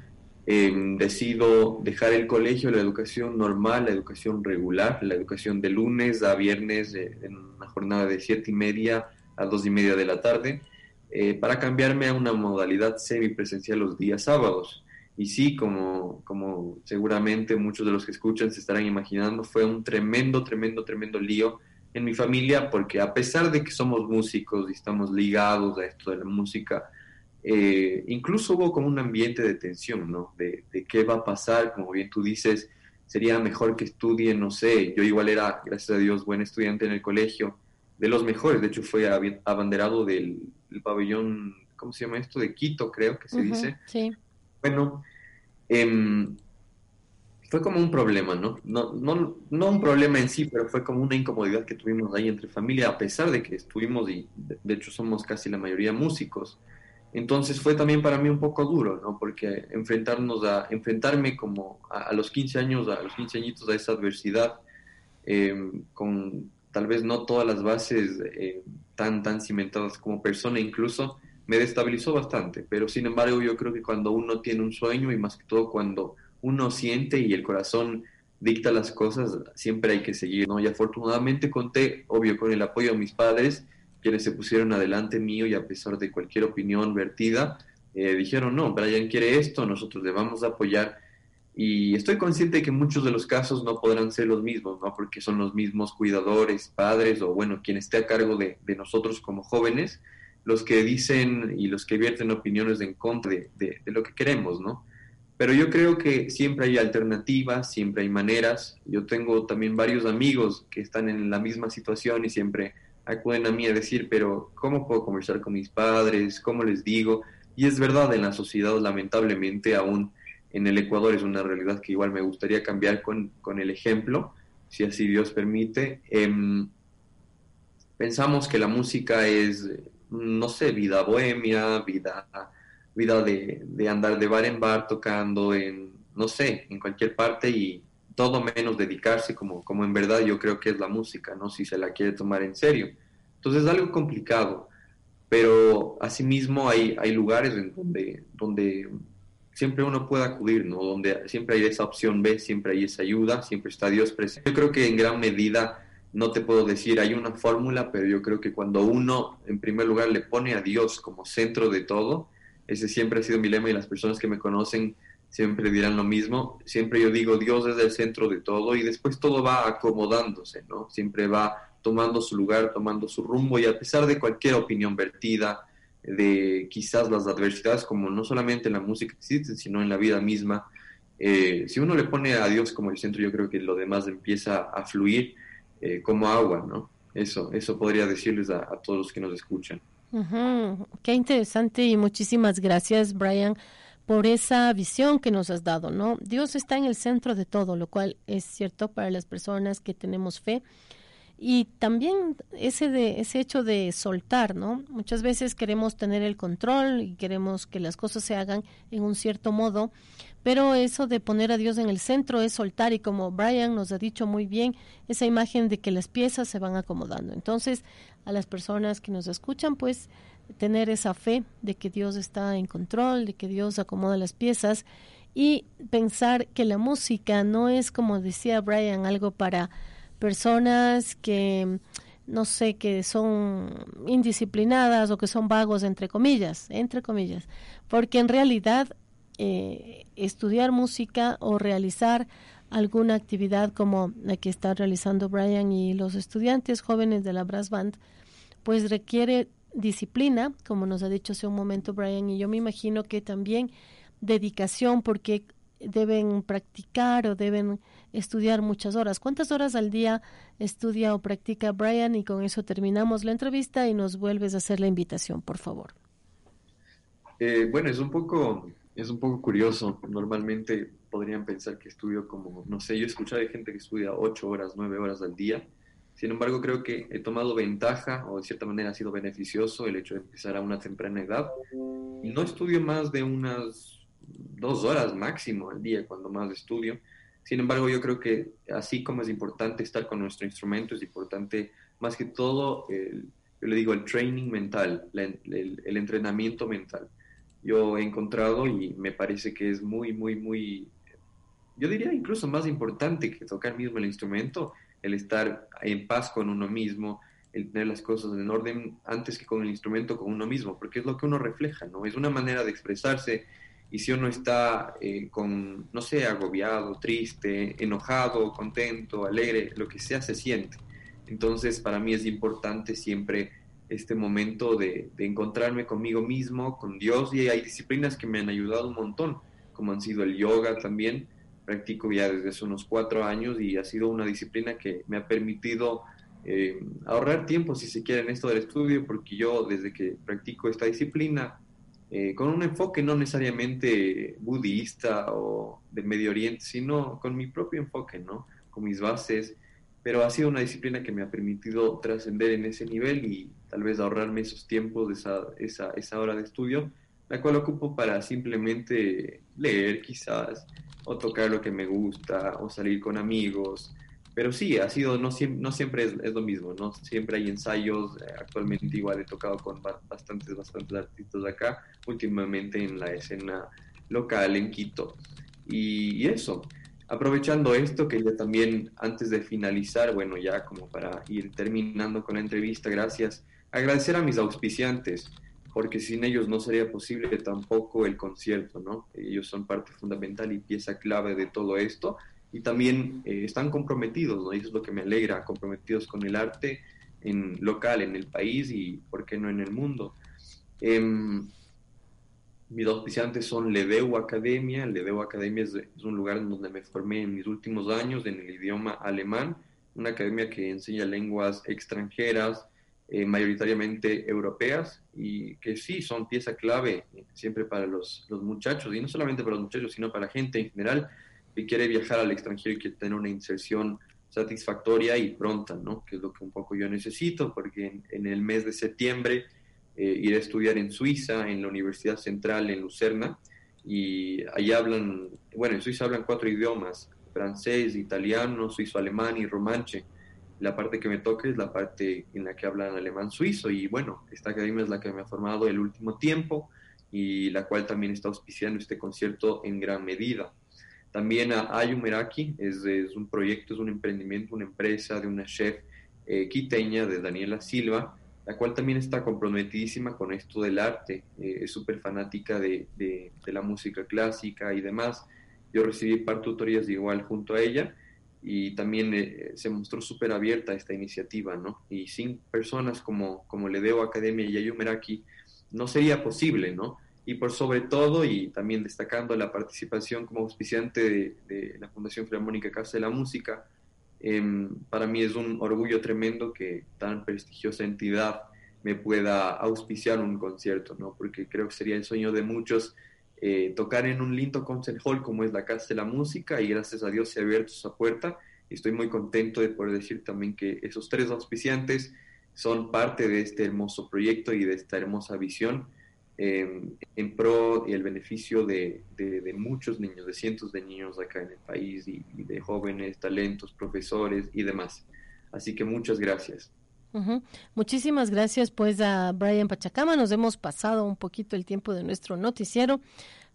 em, decido dejar el colegio, la educación normal, la educación regular, la educación de lunes a viernes eh, en una jornada de siete y media a dos y media de la tarde, eh, para cambiarme a una modalidad semipresencial los días sábados. Y sí, como, como seguramente muchos de los que escuchan se estarán imaginando, fue un tremendo, tremendo, tremendo lío en mi familia, porque a pesar de que somos músicos y estamos ligados a esto de la música, eh, incluso hubo como un ambiente de tensión, ¿no? De, de, qué va a pasar, como bien tú dices, sería mejor que estudien, no sé, yo igual era, gracias a Dios, buen estudiante en el colegio, de los mejores, de hecho fue abanderado del, pabellón, ¿cómo se llama esto? De Quito, creo que se dice. Sí. Bueno, eh, fue como un problema, ¿no? No, ¿no? no un problema en sí, pero fue como una incomodidad que tuvimos ahí entre familia, a pesar de que estuvimos y de, hecho somos casi la mayoría músicos. Entonces fue también para mí un poco duro, ¿no? Porque enfrentarnos a, enfrentarme como a, los 15 años, a los 15 añitos a esa adversidad, eh, con tal vez no todas las bases eh, tan, tan cimentadas como persona incluso, me destabilizó bastante. Pero sin embargo yo creo que cuando uno tiene un sueño y más que todo cuando uno siente y el corazón dicta las cosas, siempre hay que seguir, ¿no? Y afortunadamente conté, obvio, con el apoyo de mis padres, quienes se pusieron adelante mío y a pesar de cualquier opinión vertida, eh, dijeron, no, Brian quiere esto, nosotros le vamos a apoyar. Y estoy consciente que muchos de los casos no podrán ser los mismos, ¿no? Porque son los mismos cuidadores, padres o, bueno, quien esté a cargo de, nosotros como jóvenes, los que dicen y los que vierten opiniones en contra de lo que queremos, ¿no? Pero yo creo que siempre hay alternativas, siempre hay maneras. Yo tengo también varios amigos que están en la misma situación y siempre acuden a mí a decir, pero ¿cómo puedo conversar con mis padres? ¿Cómo les digo? Y es verdad, en la sociedad lamentablemente aún en el Ecuador es una realidad que igual me gustaría cambiar con, con el ejemplo, si así Dios permite. Eh, pensamos que la música es, no sé, vida bohemia, vida vida de, de, andar de bar en bar tocando en, no sé, en cualquier parte y todo menos dedicarse como, como en verdad yo creo que es la música, ¿no? Si se la quiere tomar en serio. Entonces es algo complicado, pero asimismo hay, hay lugares en donde, donde siempre uno puede acudir, ¿no? Donde siempre hay esa opción B, siempre hay esa ayuda, siempre está Dios presente. Yo creo que en gran medida, no te puedo decir, hay una fórmula, pero yo creo que cuando uno, en primer lugar, le pone a Dios como centro de todo, ese siempre ha sido mi lema y las personas que me conocen siempre dirán lo mismo. Siempre yo digo, Dios es el centro de todo y después todo va acomodándose, ¿no? Siempre va tomando su lugar, tomando su rumbo y a pesar de cualquier opinión vertida, de quizás las adversidades, como no solamente en la música existen, sino en la vida misma, eh, si uno le pone a Dios como el centro, yo creo que lo demás empieza a fluir eh, como agua, ¿no? Eso, eso podría decirles a, a todos los que nos escuchan. Qué interesante y muchísimas gracias, Brian, por esa visión que nos has dado, ¿no? Dios está en el centro de todo, lo cual es cierto para las personas que tenemos fe. Y también ese, de, ese hecho de soltar, ¿no? Muchas veces queremos tener el control y queremos que las cosas se hagan en un cierto modo, pero eso de poner a Dios en el centro es soltar y como Brian nos ha dicho muy bien, esa imagen de que las piezas se van acomodando. Entonces, a las personas que nos escuchan, pues tener esa fe de que Dios está en control, de que Dios acomoda las piezas y pensar que la música no es, como decía Brian, algo para personas que no sé, que son indisciplinadas o que son vagos, entre comillas, entre comillas, porque en realidad eh, estudiar música o realizar alguna actividad como la que está realizando Brian y los estudiantes jóvenes de la Brass Band, pues requiere disciplina, como nos ha dicho hace un momento Brian, y yo me imagino que también dedicación, porque deben practicar o deben estudiar muchas horas. ¿Cuántas horas al día estudia o practica Brian? Y con eso terminamos la entrevista y nos vuelves a hacer la invitación, por favor. Eh, bueno, es un poco es un poco curioso. Normalmente podrían pensar que estudio como, no sé, yo he escuchado de gente que estudia ocho horas, nueve horas al día sin embargo, creo que he tomado ventaja o de cierta manera ha sido beneficioso el hecho de empezar a una temprana edad. No estudio más de unas dos horas máximo al día cuando más estudio. Sin embargo, yo creo que así como es importante estar con nuestro instrumento, es importante más que todo, el, yo le digo, el training mental, el, el entrenamiento mental. Yo he encontrado y me parece que es muy, muy, muy, yo diría incluso más importante que tocar mismo el instrumento, el estar en paz con uno mismo, el tener las cosas en orden antes que con el instrumento, con uno mismo, porque es lo que uno refleja, ¿no? Es una manera de expresarse y si uno está eh, con, no sé, agobiado, triste, enojado, contento, alegre, lo que sea, se siente. Entonces, para mí es importante siempre este momento de, encontrarme conmigo mismo, con Dios, y hay disciplinas que me han ayudado un montón, como han sido el yoga también, practico ya desde hace unos cuatro años y ha sido una disciplina que me ha permitido eh, ahorrar tiempo, si se quiere, en esto del estudio, porque yo desde que practico esta disciplina, eh, con un enfoque no necesariamente budista o del Medio Oriente, sino con mi propio enfoque, ¿no? Con mis bases, pero ha sido una disciplina que me ha permitido trascender en ese nivel y tal vez ahorrarme esos tiempos, esa, esa, esa hora de estudio, la cual ocupo para simplemente leer quizás, o tocar lo que me gusta, o salir con amigos, pero sí, ha sido, no, siempre es, lo mismo, ¿no? Siempre hay ensayos, eh, actualmente igual he tocado con bastantes, bastantes artistas acá, últimamente en la escena local en Quito. Y, eso, aprovechando esto, que ya también antes de finalizar, bueno, ya como para ir terminando con la entrevista, gracias, agradecer a mis auspiciantes, porque sin ellos no sería posible tampoco el concierto, ¿no? Ellos son parte fundamental y pieza clave de todo esto y también eh, están comprometidos, ¿no? Y eso es lo que me alegra, comprometidos con el arte en local, en el país y, ¿por qué no, en el mundo? Eh, mis auspiciantes son Ledeu Academia. Ledeu Academia es, un lugar donde me formé en mis últimos años en el idioma alemán, una academia que enseña lenguas extranjeras, eh, mayoritariamente europeas, y que sí son pieza clave siempre para los, los muchachos, y no solamente para los muchachos, sino para la gente en general que quiere viajar al extranjero y quiere tener una inserción satisfactoria y pronta, ¿no? Que es lo que un poco yo necesito, porque en, el mes de septiembre eh, iré a estudiar en Suiza, en la Universidad Central en Lucerna, y ahí hablan, bueno, en Suiza hablan cuatro idiomas, francés, italiano, suizo-alemán y romanche. La parte que me toca es la parte en la que hablan alemán suizo, y bueno, esta academia es la que me ha formado el último tiempo y la cual también está auspiciando este concierto en gran medida. También a Ayumeraki es, es, un proyecto, es un emprendimiento, una empresa de una chef eh, quiteña, de Daniela Silva, la cual también está comprometidísima con esto del arte, eh, es súper fanática de, de, la música clásica y demás. Yo recibí par tutorías igual junto a ella y también eh, se mostró súper abierta a esta iniciativa, ¿no? Y sin personas como, como Ledeo Academia y Ayumeraki no sería posible, ¿no? Y por sobre todo, y también destacando la participación como auspiciante de, la Fundación Filarmónica Casa de la Música, em, para mí es un orgullo tremendo que tan prestigiosa entidad me pueda auspiciar un concierto, ¿no? porque creo que sería el sueño de muchos eh, tocar en un lindo concert hall como es la Casa de la Música y gracias a Dios se ha abierto esa puerta y estoy muy contento de poder decir también que esos tres auspiciantes son parte de este hermoso proyecto y de esta hermosa visión en pro y el beneficio de, de, muchos niños, de cientos de niños acá en el país y, de jóvenes, talentos, profesores y demás. Así que muchas gracias. Muchísimas gracias pues a Brian Pachacama. Nos hemos pasado un poquito el tiempo de nuestro noticiero,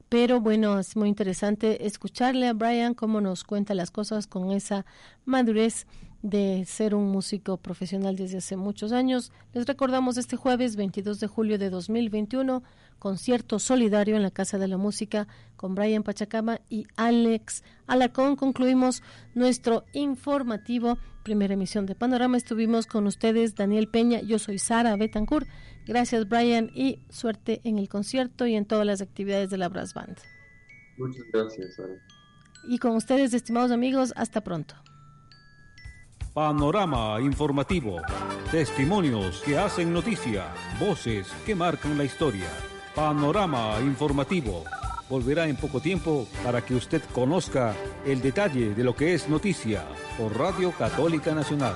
pero bueno, es muy interesante escucharle a Brian cómo nos cuenta las cosas con esa madurez de ser un músico profesional desde hace muchos años. Les recordamos este jueves 22 de julio de 2021, concierto solidario en la Casa de la Música con Brian Pachacama y Alex Alarcón. Concluimos nuestro informativo, primera emisión de Panorama. Estuvimos con ustedes Daniel Peña, yo soy Sara Betancourt. Gracias Brian y suerte en el concierto y en todas las actividades de la Brass Band. Muchas gracias, Sara. Y con ustedes, estimados amigos, hasta pronto. Panorama informativo. Testimonios que hacen noticia. Voces que marcan la historia. Panorama informativo. Volverá en poco tiempo para que usted conozca el detalle de lo que es noticia por Radio Católica Nacional.